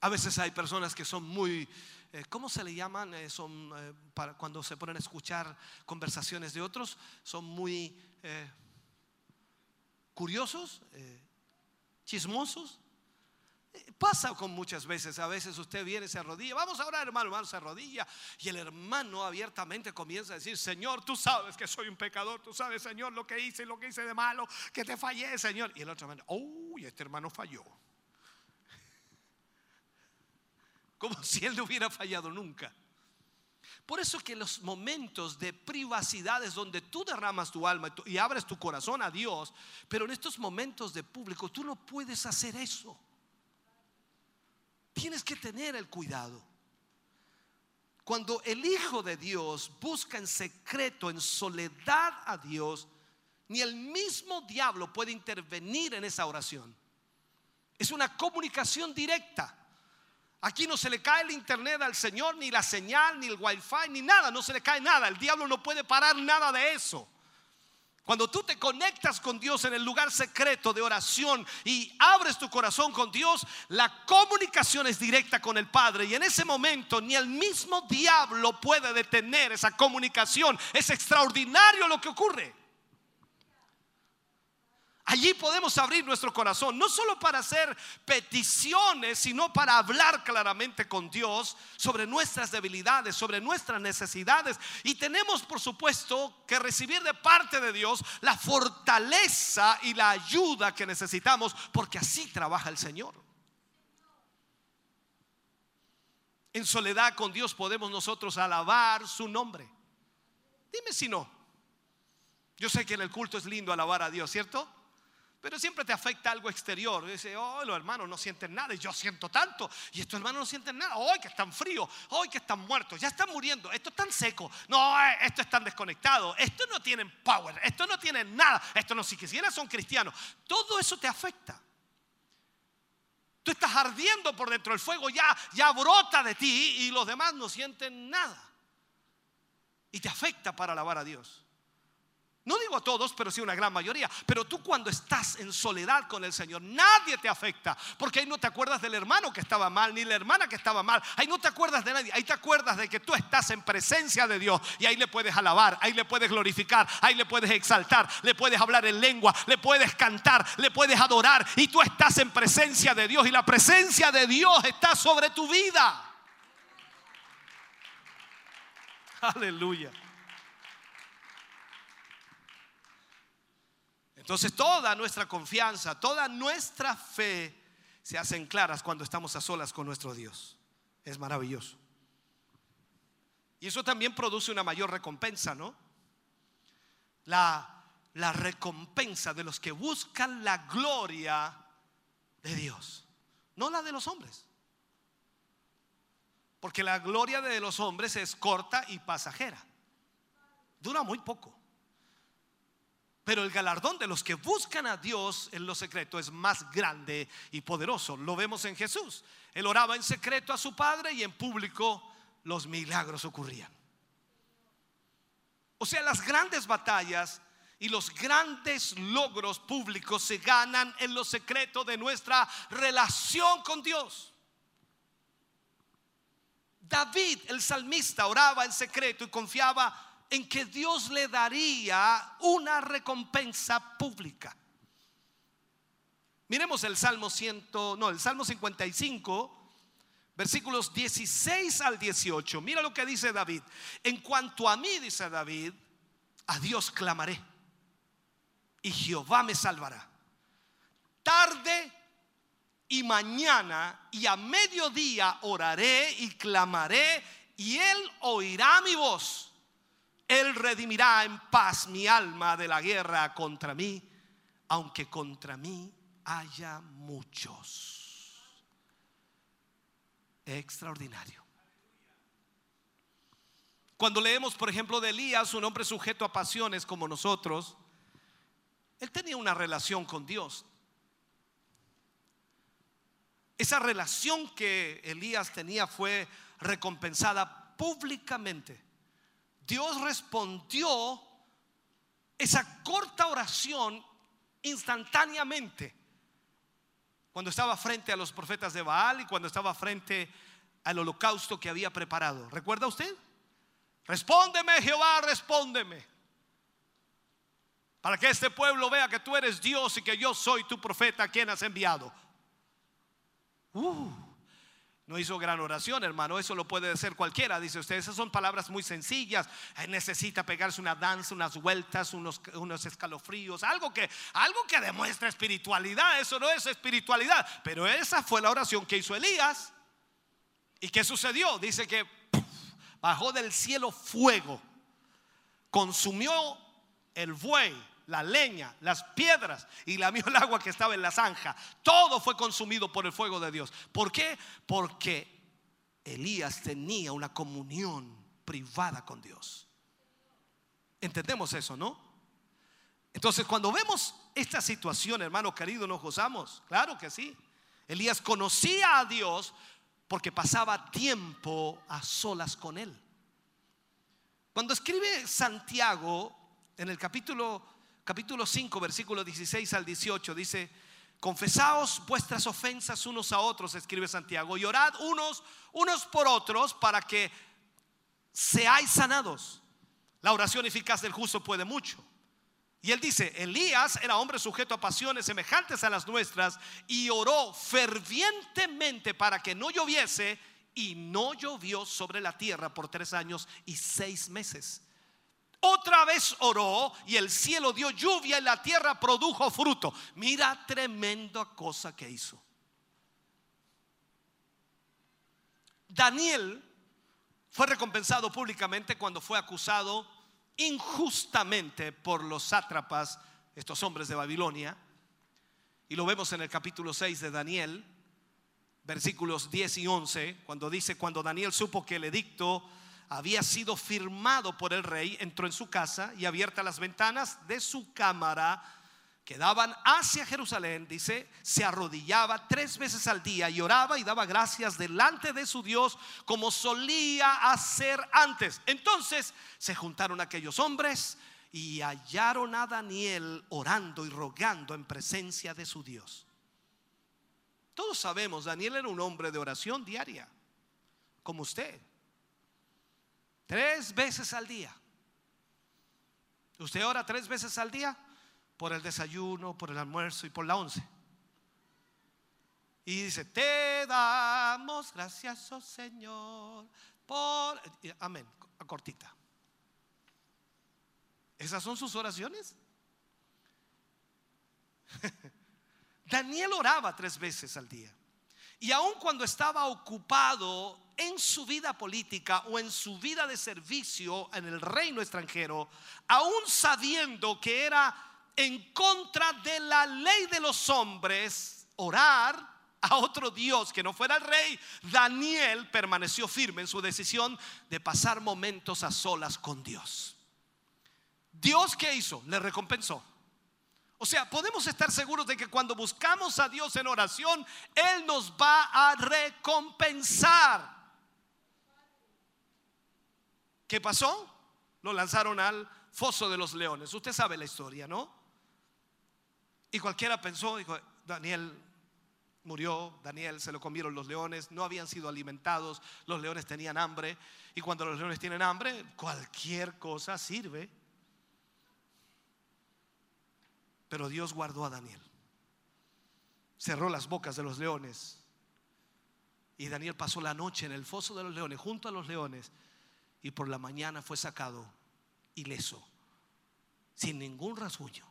A veces hay personas que son muy, eh, ¿cómo se le llaman? Eh, son eh, para cuando se ponen a escuchar conversaciones de otros, son muy eh, curiosos, chismosos. Pasa con muchas veces, a veces usted viene, se arrodilla, vamos a orar hermano, hermano, se arrodilla y el hermano abiertamente comienza a decir, Señor, tú sabes que soy un pecador, tú sabes, Señor, lo que hice, lo que hice de malo, que te fallé, Señor. Y el otro hermano, uy, este hermano falló. Como si él no hubiera fallado nunca. Por eso que los momentos de privacidad es donde tú derramas tu alma y abres tu corazón a Dios, pero en estos momentos de público tú no puedes hacer eso. Tienes que tener el cuidado. Cuando el Hijo de Dios busca en secreto, en soledad a Dios, ni el mismo diablo puede intervenir en esa oración. Es una comunicación directa. Aquí no se le cae el internet al Señor, ni la señal, ni el wifi, ni nada, no se le cae nada. El diablo no puede parar nada de eso. Cuando tú te conectas con Dios en el lugar secreto de oración y abres tu corazón con Dios, la comunicación es directa con el Padre. Y en ese momento ni el mismo diablo puede detener esa comunicación. Es extraordinario lo que ocurre. Allí podemos abrir nuestro corazón, no solo para hacer peticiones, sino para hablar claramente con Dios sobre nuestras debilidades, sobre nuestras necesidades. Y tenemos, por supuesto, que recibir de parte de Dios la fortaleza y la ayuda que necesitamos, porque así trabaja el Señor. En soledad con Dios podemos nosotros alabar su nombre. Dime si no. Yo sé que en el culto es lindo alabar a Dios, ¿cierto? Pero siempre te afecta algo exterior. Dice, oh, los hermanos no sienten nada y yo siento tanto. Y estos hermanos no sienten nada. Hoy que están fríos, hoy que están muertos, ya están muriendo. Esto es tan seco. No, eh, esto están desconectados. Esto no tienen power. Esto no tienen nada. Esto no siquiera son cristianos. Todo eso te afecta. Tú estás ardiendo por dentro. El fuego ya, ya brota de ti y los demás no sienten nada. Y te afecta para alabar a Dios. No digo a todos, pero sí una gran mayoría. Pero tú cuando estás en soledad con el Señor, nadie te afecta. Porque ahí no te acuerdas del hermano que estaba mal, ni la hermana que estaba mal. Ahí no te acuerdas de nadie. Ahí te acuerdas de que tú estás en presencia de Dios. Y ahí le puedes alabar, ahí le puedes glorificar, ahí le puedes exaltar, le puedes hablar en lengua, le puedes cantar, le puedes adorar. Y tú estás en presencia de Dios. Y la presencia de Dios está sobre tu vida. Aleluya. Entonces toda nuestra confianza, toda nuestra fe se hacen claras cuando estamos a solas con nuestro Dios. Es maravilloso. Y eso también produce una mayor recompensa, ¿no? La, la recompensa de los que buscan la gloria de Dios, no la de los hombres. Porque la gloria de los hombres es corta y pasajera. Dura muy poco. Pero el galardón de los que buscan a Dios en lo secreto es más grande y poderoso. Lo vemos en Jesús. Él oraba en secreto a su Padre y en público los milagros ocurrían. O sea, las grandes batallas y los grandes logros públicos se ganan en lo secreto de nuestra relación con Dios. David, el salmista, oraba en secreto y confiaba en que Dios le daría una recompensa pública. Miremos el Salmo 100, no, el Salmo 55, versículos 16 al 18. Mira lo que dice David. En cuanto a mí, dice David, a Dios clamaré y Jehová me salvará. Tarde y mañana y a mediodía oraré y clamaré y él oirá mi voz. Él redimirá en paz mi alma de la guerra contra mí, aunque contra mí haya muchos. Extraordinario. Cuando leemos, por ejemplo, de Elías, un hombre sujeto a pasiones como nosotros, él tenía una relación con Dios. Esa relación que Elías tenía fue recompensada públicamente. Dios respondió esa corta oración instantáneamente. Cuando estaba frente a los profetas de Baal y cuando estaba frente al holocausto que había preparado. ¿Recuerda usted? Respóndeme, Jehová, respóndeme. Para que este pueblo vea que tú eres Dios y que yo soy tu profeta quien has enviado. Uh, no hizo gran oración, hermano. Eso lo puede hacer cualquiera. Dice usted, esas son palabras muy sencillas. necesita pegarse una danza, unas vueltas, unos, escalofríos, algo que, algo que demuestra espiritualidad. Eso no es espiritualidad. Pero esa fue la oración que hizo Elías. ¿Y qué sucedió? Dice que bajó del cielo fuego, consumió el buey, la leña, las piedras y lamió el agua que estaba en la zanja. Todo fue consumido por el fuego de Dios. ¿Por qué? Porque Elías tenía una comunión privada con Dios. Entendemos eso, ¿no? Entonces, cuando vemos esta situación, hermano querido, nos gozamos. Claro que sí. Elías conocía a Dios porque pasaba tiempo a solas con él. Cuando escribe Santiago en el capítulo capítulo 5 versículo 16 al 18 dice, confesaos vuestras ofensas unos a otros, escribe Santiago, y orad unos unos por otros para que seáis sanados. La oración eficaz del justo puede mucho. Y él dice, Elías era hombre sujeto a pasiones semejantes a las nuestras y oró fervientemente para que no lloviese y no llovió sobre la tierra por tres años y seis meses. Otra vez oró y el cielo dio lluvia y la tierra produjo fruto. Mira tremenda cosa que hizo. Daniel fue recompensado públicamente cuando fue acusado injustamente por los sátrapas, estos hombres de Babilonia. Y lo vemos en el capítulo 6 de Daniel, versículos 10 y 11, cuando dice, cuando Daniel supo que el edicto había sido firmado por el rey, entró en su casa y abierta las ventanas de su cámara que daban hacia Jerusalén, dice, se arrodillaba tres veces al día y oraba y daba gracias delante de su Dios como solía hacer antes. Entonces se juntaron aquellos hombres y hallaron a Daniel orando y rogando en presencia de su Dios. Todos sabemos, Daniel era un hombre de oración diaria, como usted. Tres veces al día. ¿Usted ora tres veces al día? Por el desayuno, por el almuerzo y por la once. Y dice, te damos gracias, oh Señor, por... Amén, cortita. ¿Esas son sus oraciones? Daniel oraba tres veces al día. Y aun cuando estaba ocupado en su vida política o en su vida de servicio en el reino extranjero, aún sabiendo que era en contra de la ley de los hombres, orar a otro Dios que no fuera el rey, Daniel permaneció firme en su decisión de pasar momentos a solas con Dios. Dios qué hizo? Le recompensó. O sea, podemos estar seguros de que cuando buscamos a Dios en oración, Él nos va a recompensar. ¿Qué pasó? Lo lanzaron al foso de los leones. Usted sabe la historia, ¿no? Y cualquiera pensó, dijo, Daniel murió, Daniel se lo comieron los leones, no habían sido alimentados, los leones tenían hambre, y cuando los leones tienen hambre, cualquier cosa sirve. Pero Dios guardó a Daniel, cerró las bocas de los leones, y Daniel pasó la noche en el foso de los leones, junto a los leones, y por la mañana fue sacado ileso, sin ningún rasguño.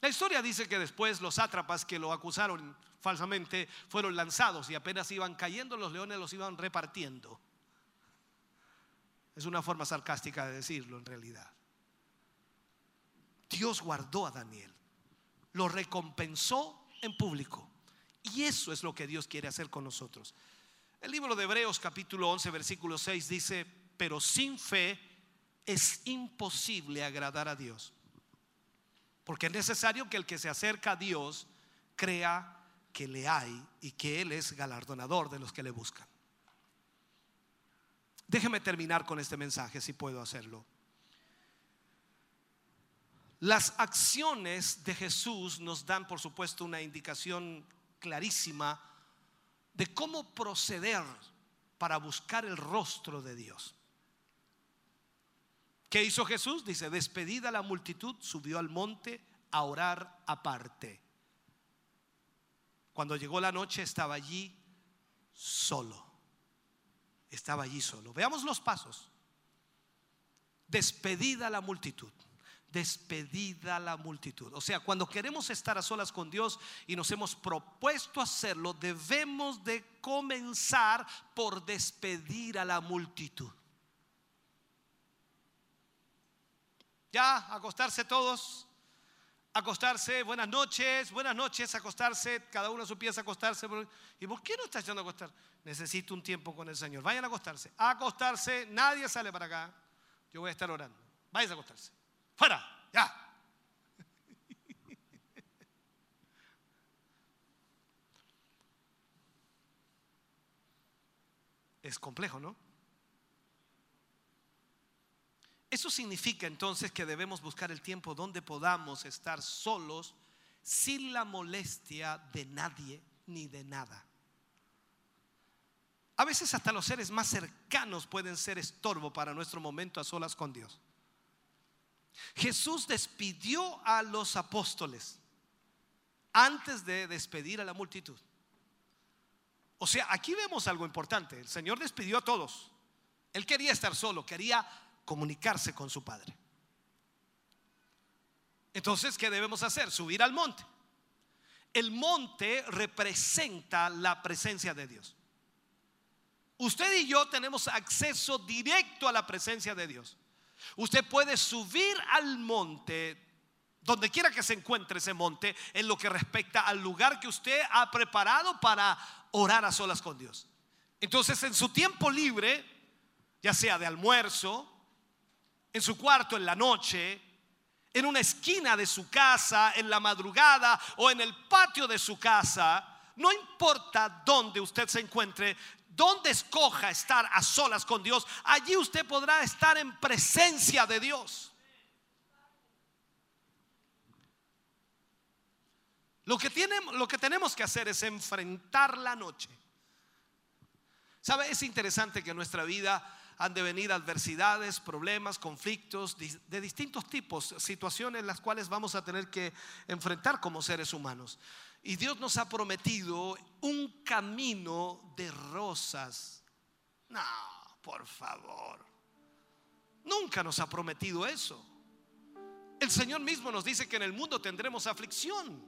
La historia dice que después los sátrapas que lo acusaron falsamente fueron lanzados y apenas iban cayendo los leones los iban repartiendo. Es una forma sarcástica de decirlo en realidad. Dios guardó a Daniel, lo recompensó en público. Y eso es lo que Dios quiere hacer con nosotros. El libro de Hebreos capítulo 11 versículo 6 dice, pero sin fe es imposible agradar a Dios. Porque es necesario que el que se acerca a Dios crea que le hay y que Él es galardonador de los que le buscan. Déjeme terminar con este mensaje si puedo hacerlo. Las acciones de Jesús nos dan, por supuesto, una indicación clarísima de cómo proceder para buscar el rostro de Dios. ¿Qué hizo Jesús? Dice, despedida la multitud, subió al monte a orar aparte. Cuando llegó la noche estaba allí solo. Estaba allí solo. Veamos los pasos. Despedida la multitud despedida la multitud. O sea, cuando queremos estar a solas con Dios y nos hemos propuesto hacerlo, debemos de comenzar por despedir a la multitud. Ya, acostarse todos. Acostarse, buenas noches, buenas noches, acostarse, cada uno a su pieza acostarse. ¿Y por qué no está yendo a acostar? Necesito un tiempo con el Señor. Vayan a acostarse. acostarse, nadie sale para acá. Yo voy a estar orando. Vayan a acostarse. Fuera, ya. Es complejo, ¿no? Eso significa entonces que debemos buscar el tiempo donde podamos estar solos sin la molestia de nadie ni de nada. A veces hasta los seres más cercanos pueden ser estorbo para nuestro momento a solas con Dios. Jesús despidió a los apóstoles antes de despedir a la multitud. O sea, aquí vemos algo importante. El Señor despidió a todos. Él quería estar solo, quería comunicarse con su Padre. Entonces, ¿qué debemos hacer? Subir al monte. El monte representa la presencia de Dios. Usted y yo tenemos acceso directo a la presencia de Dios. Usted puede subir al monte, donde quiera que se encuentre ese monte, en lo que respecta al lugar que usted ha preparado para orar a solas con Dios. Entonces, en su tiempo libre, ya sea de almuerzo, en su cuarto en la noche, en una esquina de su casa, en la madrugada o en el patio de su casa, no importa dónde usted se encuentre, donde escoja estar a solas con Dios, allí usted podrá estar en presencia de Dios. Lo que, lo que tenemos que hacer es enfrentar la noche. ¿Sabe? Es interesante que en nuestra vida han de venir adversidades, problemas, conflictos de distintos tipos, situaciones las cuales vamos a tener que enfrentar como seres humanos. Y Dios nos ha prometido un camino de rosas. No, por favor. Nunca nos ha prometido eso. El Señor mismo nos dice que en el mundo tendremos aflicción.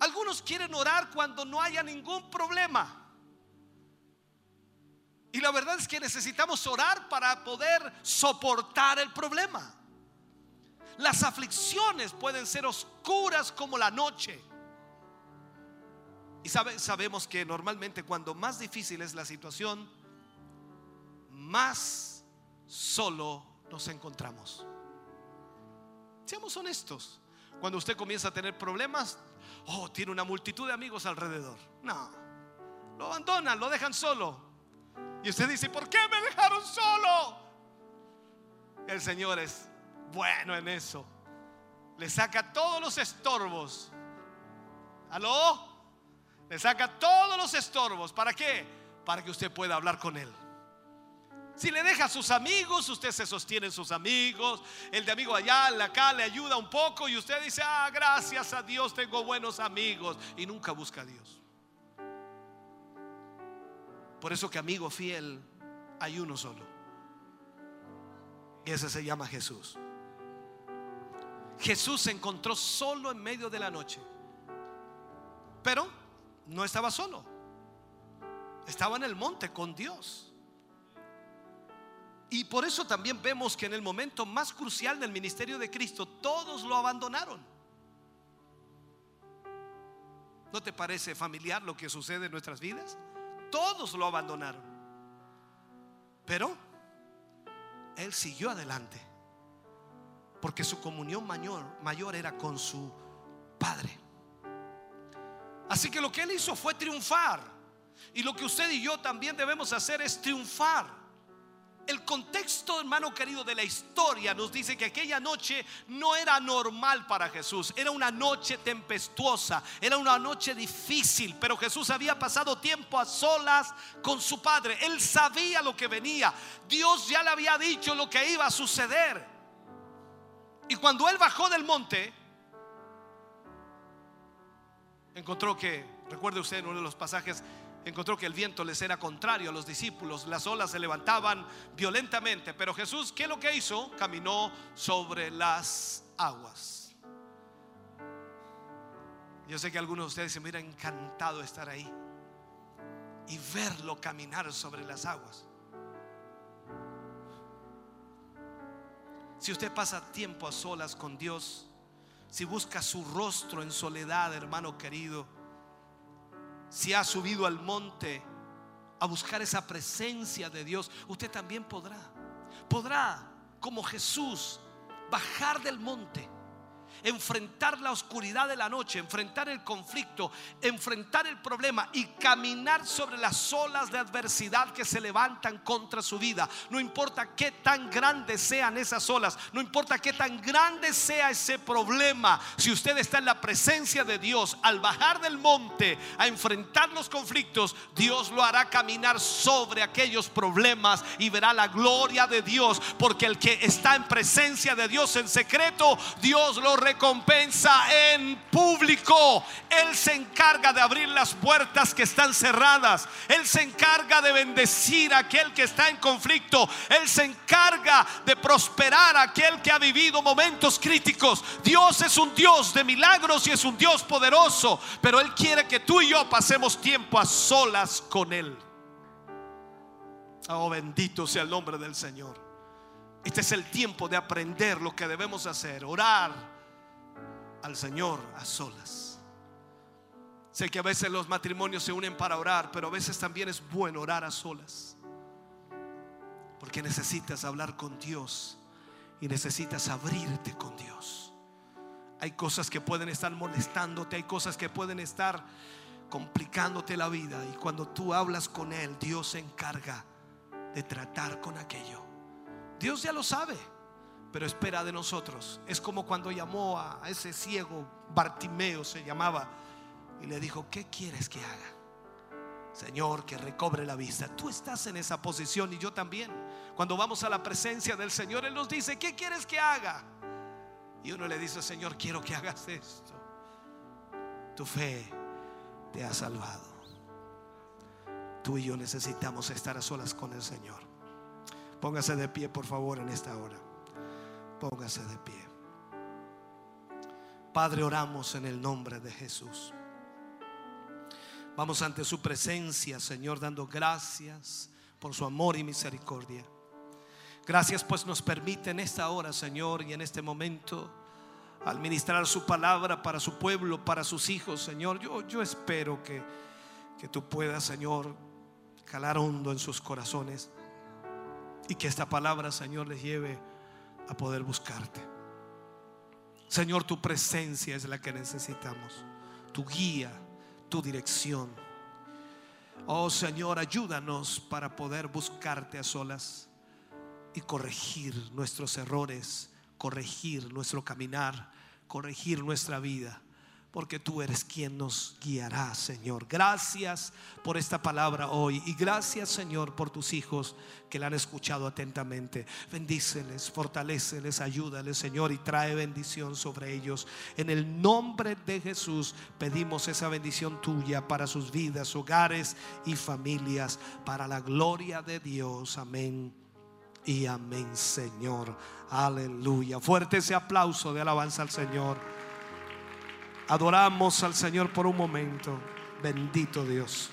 Algunos quieren orar cuando no haya ningún problema. Y la verdad es que necesitamos orar para poder soportar el problema. Las aflicciones pueden ser oscuras como la noche. Y sabemos que normalmente cuando más difícil es la situación, más solo nos encontramos. Seamos honestos. Cuando usted comienza a tener problemas, oh, tiene una multitud de amigos alrededor. No, lo abandonan, lo dejan solo. Y usted dice, ¿por qué me dejaron solo? El Señor es bueno en eso. Le saca todos los estorbos. ¿Aló? Le saca todos los estorbos. ¿Para qué? Para que usted pueda hablar con Él. Si le deja a sus amigos, usted se sostiene en sus amigos. El de amigo allá, el acá, le ayuda un poco y usted dice, ah, gracias a Dios tengo buenos amigos. Y nunca busca a Dios. Por eso que amigo fiel hay uno solo. Y ese se llama Jesús. Jesús se encontró solo en medio de la noche. Pero no estaba solo. Estaba en el monte con Dios. Y por eso también vemos que en el momento más crucial del ministerio de Cristo, todos lo abandonaron. ¿No te parece familiar lo que sucede en nuestras vidas? Todos lo abandonaron. Pero Él siguió adelante. Porque su comunión mayor, mayor era con su Padre. Así que lo que él hizo fue triunfar. Y lo que usted y yo también debemos hacer es triunfar. El contexto, hermano querido, de la historia nos dice que aquella noche no era normal para Jesús, era una noche tempestuosa, era una noche difícil, pero Jesús había pasado tiempo a solas con su Padre, él sabía lo que venía, Dios ya le había dicho lo que iba a suceder. Y cuando él bajó del monte, encontró que, recuerde usted en uno de los pasajes, encontró que el viento les era contrario a los discípulos, las olas se levantaban violentamente, pero Jesús, ¿qué es lo que hizo? Caminó sobre las aguas. Yo sé que algunos de ustedes se me hubiera encantado estar ahí y verlo caminar sobre las aguas. Si usted pasa tiempo a solas con Dios, si busca su rostro en soledad, hermano querido, si ha subido al monte a buscar esa presencia de Dios, usted también podrá. Podrá, como Jesús, bajar del monte, enfrentar la oscuridad de la noche, enfrentar el conflicto, enfrentar el problema y caminar sobre las olas de adversidad que se levantan contra su vida. No importa qué tan grandes sean esas olas, no importa qué tan grande sea ese problema, si usted está en la presencia de Dios, al bajar del monte a enfrentar los conflictos, Dios lo hará caminar sobre aquellos problemas y verá la gloria de Dios, porque el que está en presencia de Dios en secreto, Dios lo recompensa en público. Él se encarga de abrir las puertas que están cerradas. Él se encarga de bendecir a aquel que está en conflicto. Él se encarga de prosperar a aquel que ha vivido momentos críticos. Dios es un Dios de milagros y es un Dios poderoso, pero Él quiere que tú y yo pasemos tiempo a solas con Él. Oh, bendito sea el nombre del Señor. Este es el tiempo de aprender lo que debemos hacer, orar al Señor a solas. Sé que a veces los matrimonios se unen para orar, pero a veces también es bueno orar a solas. Porque necesitas hablar con Dios y necesitas abrirte con Dios. Hay cosas que pueden estar molestándote, hay cosas que pueden estar complicándote la vida. Y cuando tú hablas con Él, Dios se encarga de tratar con aquello. Dios ya lo sabe, pero espera de nosotros. Es como cuando llamó a ese ciego, Bartimeo se llamaba, y le dijo, ¿qué quieres que haga? Señor, que recobre la vista. Tú estás en esa posición y yo también. Cuando vamos a la presencia del Señor, Él nos dice, ¿qué quieres que haga? Y uno le dice, Señor, quiero que hagas esto. Tu fe te ha salvado. Tú y yo necesitamos estar a solas con el Señor. Póngase de pie, por favor, en esta hora. Póngase de pie. Padre, oramos en el nombre de Jesús. Vamos ante su presencia, Señor, dando gracias por su amor y misericordia. Gracias pues nos permite en esta hora, Señor, y en este momento administrar su palabra para su pueblo, para sus hijos, Señor. Yo, yo espero que, que tú puedas, Señor, calar hondo en sus corazones y que esta palabra, Señor, les lleve a poder buscarte. Señor, tu presencia es la que necesitamos, tu guía, tu dirección. Oh Señor, ayúdanos para poder buscarte a solas y corregir nuestros errores, corregir nuestro caminar, corregir nuestra vida porque tú eres quien nos guiará, Señor. Gracias por esta palabra hoy y gracias, Señor, por tus hijos que la han escuchado atentamente. Bendíceles, fortaleceles, ayúdales, Señor, y trae bendición sobre ellos. En el nombre de Jesús pedimos esa bendición tuya para sus vidas, hogares y familias, para la gloria de Dios. Amén. Y amén, Señor. Aleluya. Fuerte ese aplauso de alabanza al Señor. Adoramos al Señor por un momento. Bendito Dios.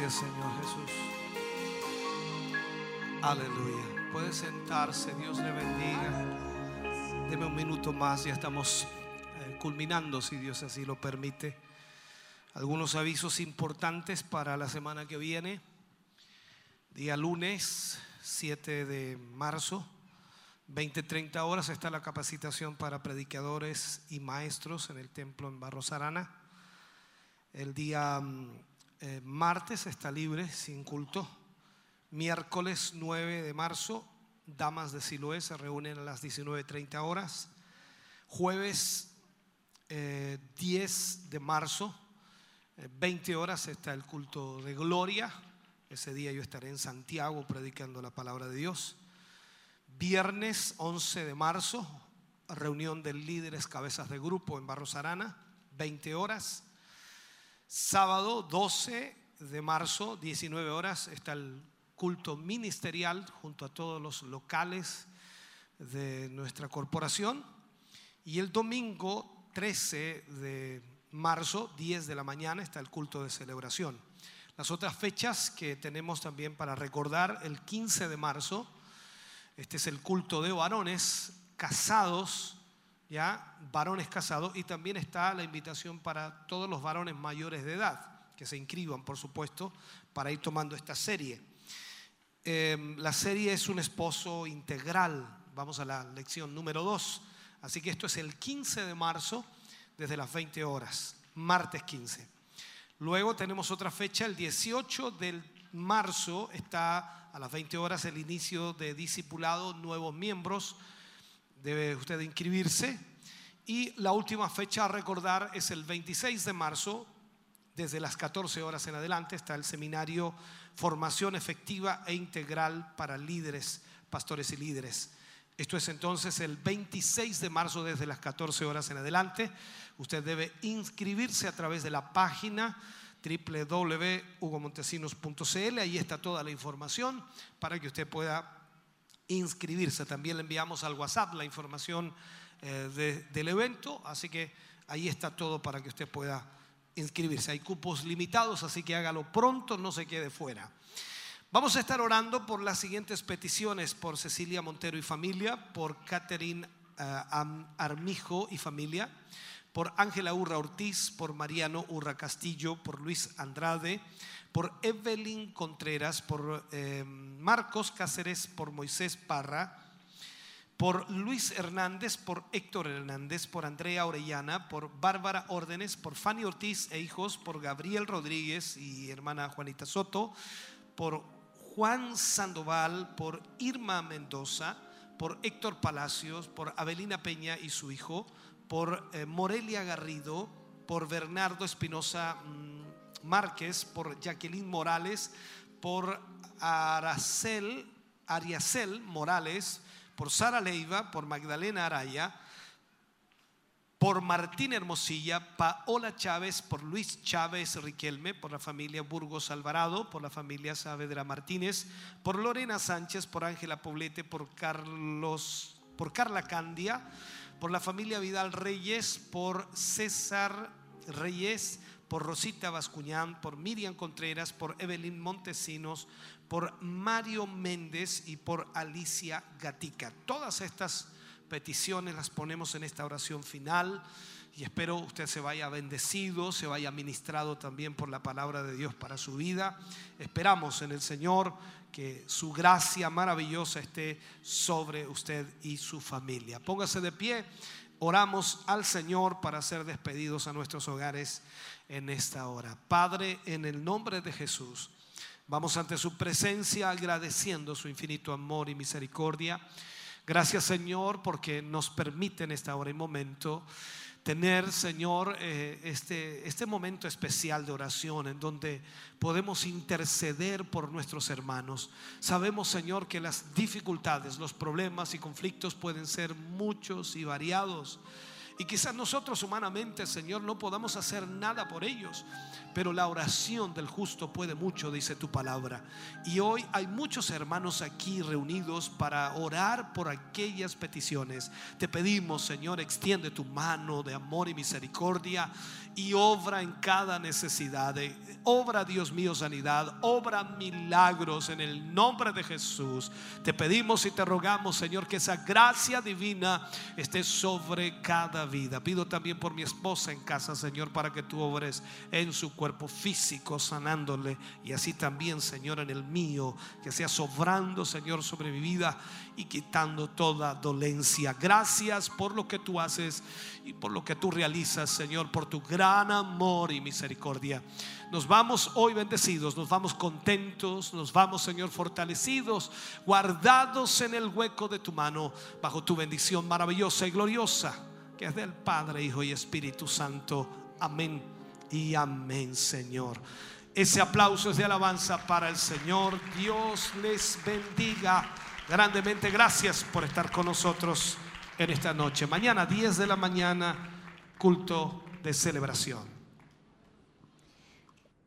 Gracias Señor Jesús. Aleluya. Puede sentarse, Dios le bendiga. Deme un minuto más, ya estamos eh, culminando, si Dios así lo permite. Algunos avisos importantes para la semana que viene. Día lunes 7 de marzo, 20-30 horas está la capacitación para predicadores y maestros en el templo en Barros Arana. El día mm, eh, martes está libre, sin culto. Miércoles 9 de marzo, Damas de Siloé se reúnen a las 19.30 horas. Jueves eh, 10 de marzo, eh, 20 horas está el culto de gloria. Ese día yo estaré en Santiago predicando la palabra de Dios. Viernes 11 de marzo, reunión de líderes cabezas de grupo en Barros Arana, 20 horas. Sábado 12 de marzo, 19 horas, está el culto ministerial junto a todos los locales de nuestra corporación. Y el domingo 13 de marzo, 10 de la mañana, está el culto de celebración. Las otras fechas que tenemos también para recordar, el 15 de marzo, este es el culto de varones casados, ya, varones casados, y también está la invitación para todos los varones mayores de edad, que se inscriban, por supuesto, para ir tomando esta serie. Eh, la serie es un esposo integral, vamos a la lección número 2, así que esto es el 15 de marzo, desde las 20 horas, martes 15. Luego tenemos otra fecha, el 18 del marzo está a las 20 horas el inicio de discipulado, nuevos miembros, debe usted inscribirse. Y la última fecha a recordar es el 26 de marzo, desde las 14 horas en adelante, está el seminario Formación Efectiva e Integral para Líderes, Pastores y Líderes. Esto es entonces el 26 de marzo desde las 14 horas en adelante. Usted debe inscribirse a través de la página www.hugomontesinos.cl. Ahí está toda la información para que usted pueda inscribirse. También le enviamos al WhatsApp la información eh, de- del evento, así que ahí está todo para que usted pueda inscribirse. Hay cupos limitados, así que hágalo pronto, no se quede fuera. Vamos a estar orando por las siguientes peticiones, por Cecilia Montero y familia, por Catherine eh, Armijo y familia, por Ángela Urra Ortiz, por Mariano Urra Castillo, por Luis Andrade, por Evelyn Contreras, por eh, Marcos Cáceres, por Moisés Parra, por Luis Hernández, por Héctor Hernández, por Andrea Orellana, por Bárbara Órdenes, por Fanny Ortiz e hijos, por Gabriel Rodríguez y hermana Juanita Soto, por Juan Sandoval, por Irma Mendoza, por Héctor Palacios, por Avelina Peña y su hijo, por eh, Morelia Garrido, por Bernardo Espinosa mm, Márquez, por Jacqueline Morales, por Aracel, Ariacel Morales, por Sara Leiva, por Magdalena Araya, por Martín Hermosilla, Paola Chávez, por Luis Chávez Riquelme, por la familia Burgos Alvarado, por la familia Saavedra Martínez, por Lorena Sánchez, por Ángela Poblete, por Carlos, por Carla Candia, por la familia Vidal Reyes, por César Reyes, por Rosita Bascuñán, por Miriam Contreras, por Evelyn Montesinos, por Mario Méndez y por Alicia Gatica. Todas estas peticiones las ponemos en esta oración final y espero usted se vaya bendecido, se vaya ministrado también por la palabra de Dios para su vida. Esperamos en el Señor que su gracia maravillosa esté sobre usted y su familia. Póngase de pie, oramos al Señor para ser despedidos a nuestros hogares en esta hora. Padre, en el nombre de Jesús, vamos ante su presencia agradeciendo su infinito amor y misericordia. Gracias Señor porque nos permite en esta hora y momento tener, Señor, eh, este, este momento especial de oración en donde podemos interceder por nuestros hermanos. Sabemos, Señor, que las dificultades, los problemas y conflictos pueden ser muchos y variados. Y quizás nosotros humanamente, Señor, no podamos hacer nada por ellos. Pero la oración del justo puede mucho, dice tu palabra. Y hoy hay muchos hermanos aquí reunidos para orar por aquellas peticiones. Te pedimos, Señor, extiende tu mano de amor y misericordia y obra en cada necesidad. Obra, Dios mío, sanidad. Obra milagros en el nombre de Jesús. Te pedimos y te rogamos, Señor, que esa gracia divina esté sobre cada vida. Pido también por mi esposa en casa, Señor, para que tú obres en su cuerpo físico, sanándole. Y así también, Señor, en el mío, que sea sobrando, Señor, sobre mi vida y quitando toda dolencia. Gracias por lo que tú haces y por lo que tú realizas, Señor, por tu gran amor y misericordia. Nos vamos hoy bendecidos, nos vamos contentos, nos vamos, Señor, fortalecidos, guardados en el hueco de tu mano, bajo tu bendición maravillosa y gloriosa, que es del Padre, Hijo y Espíritu Santo. Amén y amén, Señor. Ese aplauso es de alabanza para el Señor. Dios les bendiga grandemente. Gracias por estar con nosotros en esta noche. Mañana 10 de la mañana, culto de celebración.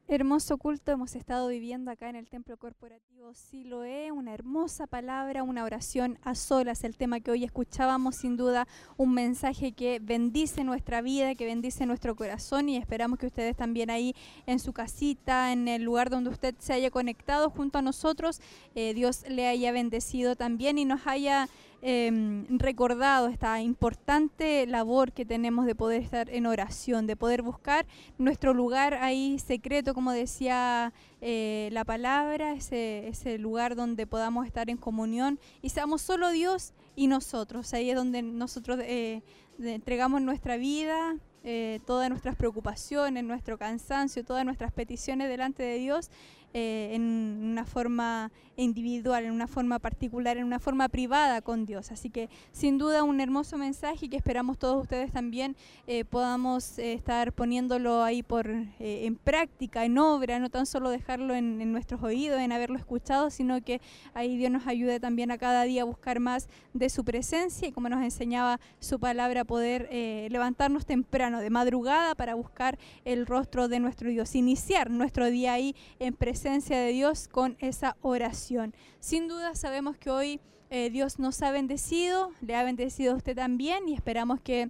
Hermoso culto hemos estado viviendo acá en el Templo Corporativo. Siloé, una hermosa palabra, una oración a solas, el tema que hoy escuchábamos, sin duda un mensaje que bendice nuestra vida, que bendice nuestro corazón y esperamos que ustedes también ahí en su casita, en el lugar donde usted se haya conectado junto a nosotros, eh, Dios le haya bendecido también y nos haya eh, recordado esta importante labor que tenemos de poder estar en oración, de poder buscar nuestro lugar ahí secreto, como decía eh, la palabra, ese, lugar donde podamos estar en comunión y seamos solo Dios y nosotros. Ahí es donde nosotros eh, entregamos nuestra vida, eh, todas nuestras preocupaciones, nuestro cansancio, todas nuestras peticiones delante de Dios eh, en una forma individual, en una forma particular, en una forma privada con Dios. Así que sin duda un hermoso mensaje que esperamos todos ustedes también eh, podamos eh, estar poniéndolo ahí por en práctica, en obra, no tan solo dejarlo en, en nuestros oídos, en haberlo escuchado, sino que ahí Dios nos ayude también a cada día a buscar más de su presencia y como nos enseñaba su palabra, poder levantarnos temprano, de madrugada, para buscar el rostro de nuestro Dios, iniciar nuestro día ahí en presencia de Dios con esa oración. Sin duda sabemos que hoy eh, Dios nos ha bendecido, le ha bendecido a usted también y esperamos que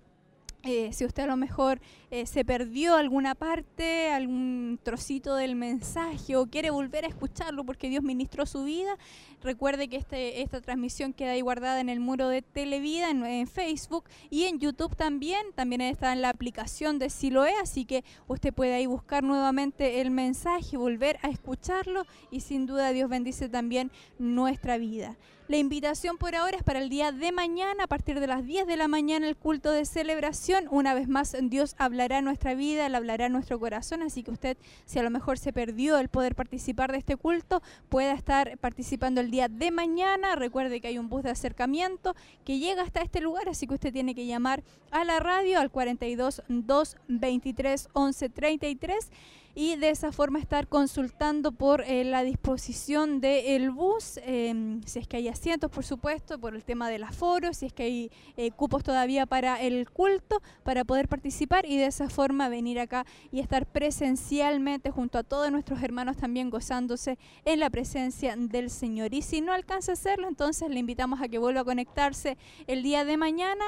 eh, si usted a lo mejor eh, se perdió alguna parte, algún trocito del mensaje o quiere volver a escucharlo porque Dios ministró su vida, recuerde que este, esta transmisión queda ahí guardada en el muro de Televida, en, en Facebook y en YouTube también. También está en la aplicación de Siloé, así que usted puede ahí buscar nuevamente el mensaje, volver a escucharlo y sin duda Dios bendice también nuestra vida. La invitación por ahora es para el día de mañana, a partir de las 10 de la mañana, el culto de celebración. Una vez más, Dios hablará nuestra vida, Él hablará nuestro corazón, así que usted, si a lo mejor se perdió el poder participar de este culto, pueda estar participando el día de mañana. Recuerde que hay un bus de acercamiento que llega hasta este lugar, así que usted tiene que llamar a la radio al 42 223 11 33 y de esa forma estar consultando por eh, la disposición del bus, eh, si es que hay asientos, por supuesto, por el tema del aforo, si es que hay eh, cupos todavía para el culto, para poder participar y de esa forma venir acá y estar presencialmente junto a todos nuestros hermanos también gozándose en la presencia del Señor. Y si no alcanza a hacerlo, entonces le invitamos a que vuelva a conectarse el día de mañana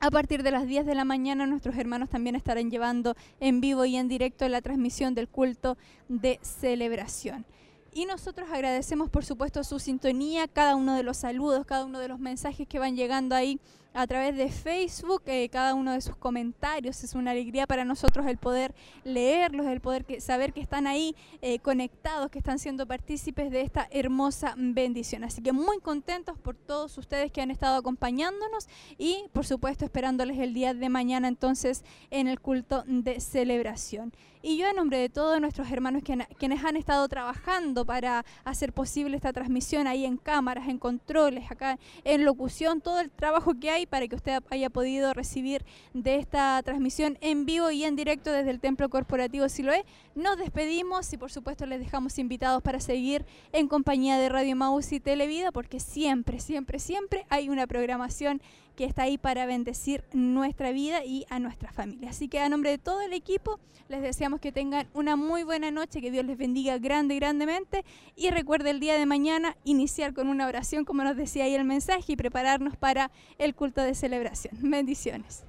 a partir de las 10 de la mañana nuestros hermanos también estarán llevando en vivo y en directo la transmisión del culto de celebración. Y nosotros agradecemos por supuesto su sintonía, cada uno de los saludos, cada uno de los mensajes que van llegando ahí a través de Facebook, eh, cada uno de sus comentarios. Es una alegría para nosotros el poder leerlos, el poder que, saber que están ahí eh, conectados, que están siendo partícipes de esta hermosa bendición. Así que muy contentos por todos ustedes que han estado acompañándonos y por supuesto esperándoles el día de mañana entonces en el culto de celebración. Y yo en nombre de todos nuestros hermanos quienes han estado trabajando para hacer posible esta transmisión ahí en cámaras, en controles, acá en locución, todo el trabajo que hay para que usted haya podido recibir de esta transmisión en vivo y en directo desde el Templo Corporativo Siloé. Nos despedimos y por supuesto les dejamos invitados para seguir en compañía de Radio Maus y Televida porque siempre, siempre, siempre hay una programación que está ahí para bendecir nuestra vida y a nuestra familia. Así que a nombre de todo el equipo les deseamos que tengan una muy buena noche, que Dios les bendiga grande, grandemente y recuerde el día de mañana iniciar con una oración como nos decía ahí el mensaje y prepararnos para el culto de celebración. Bendiciones.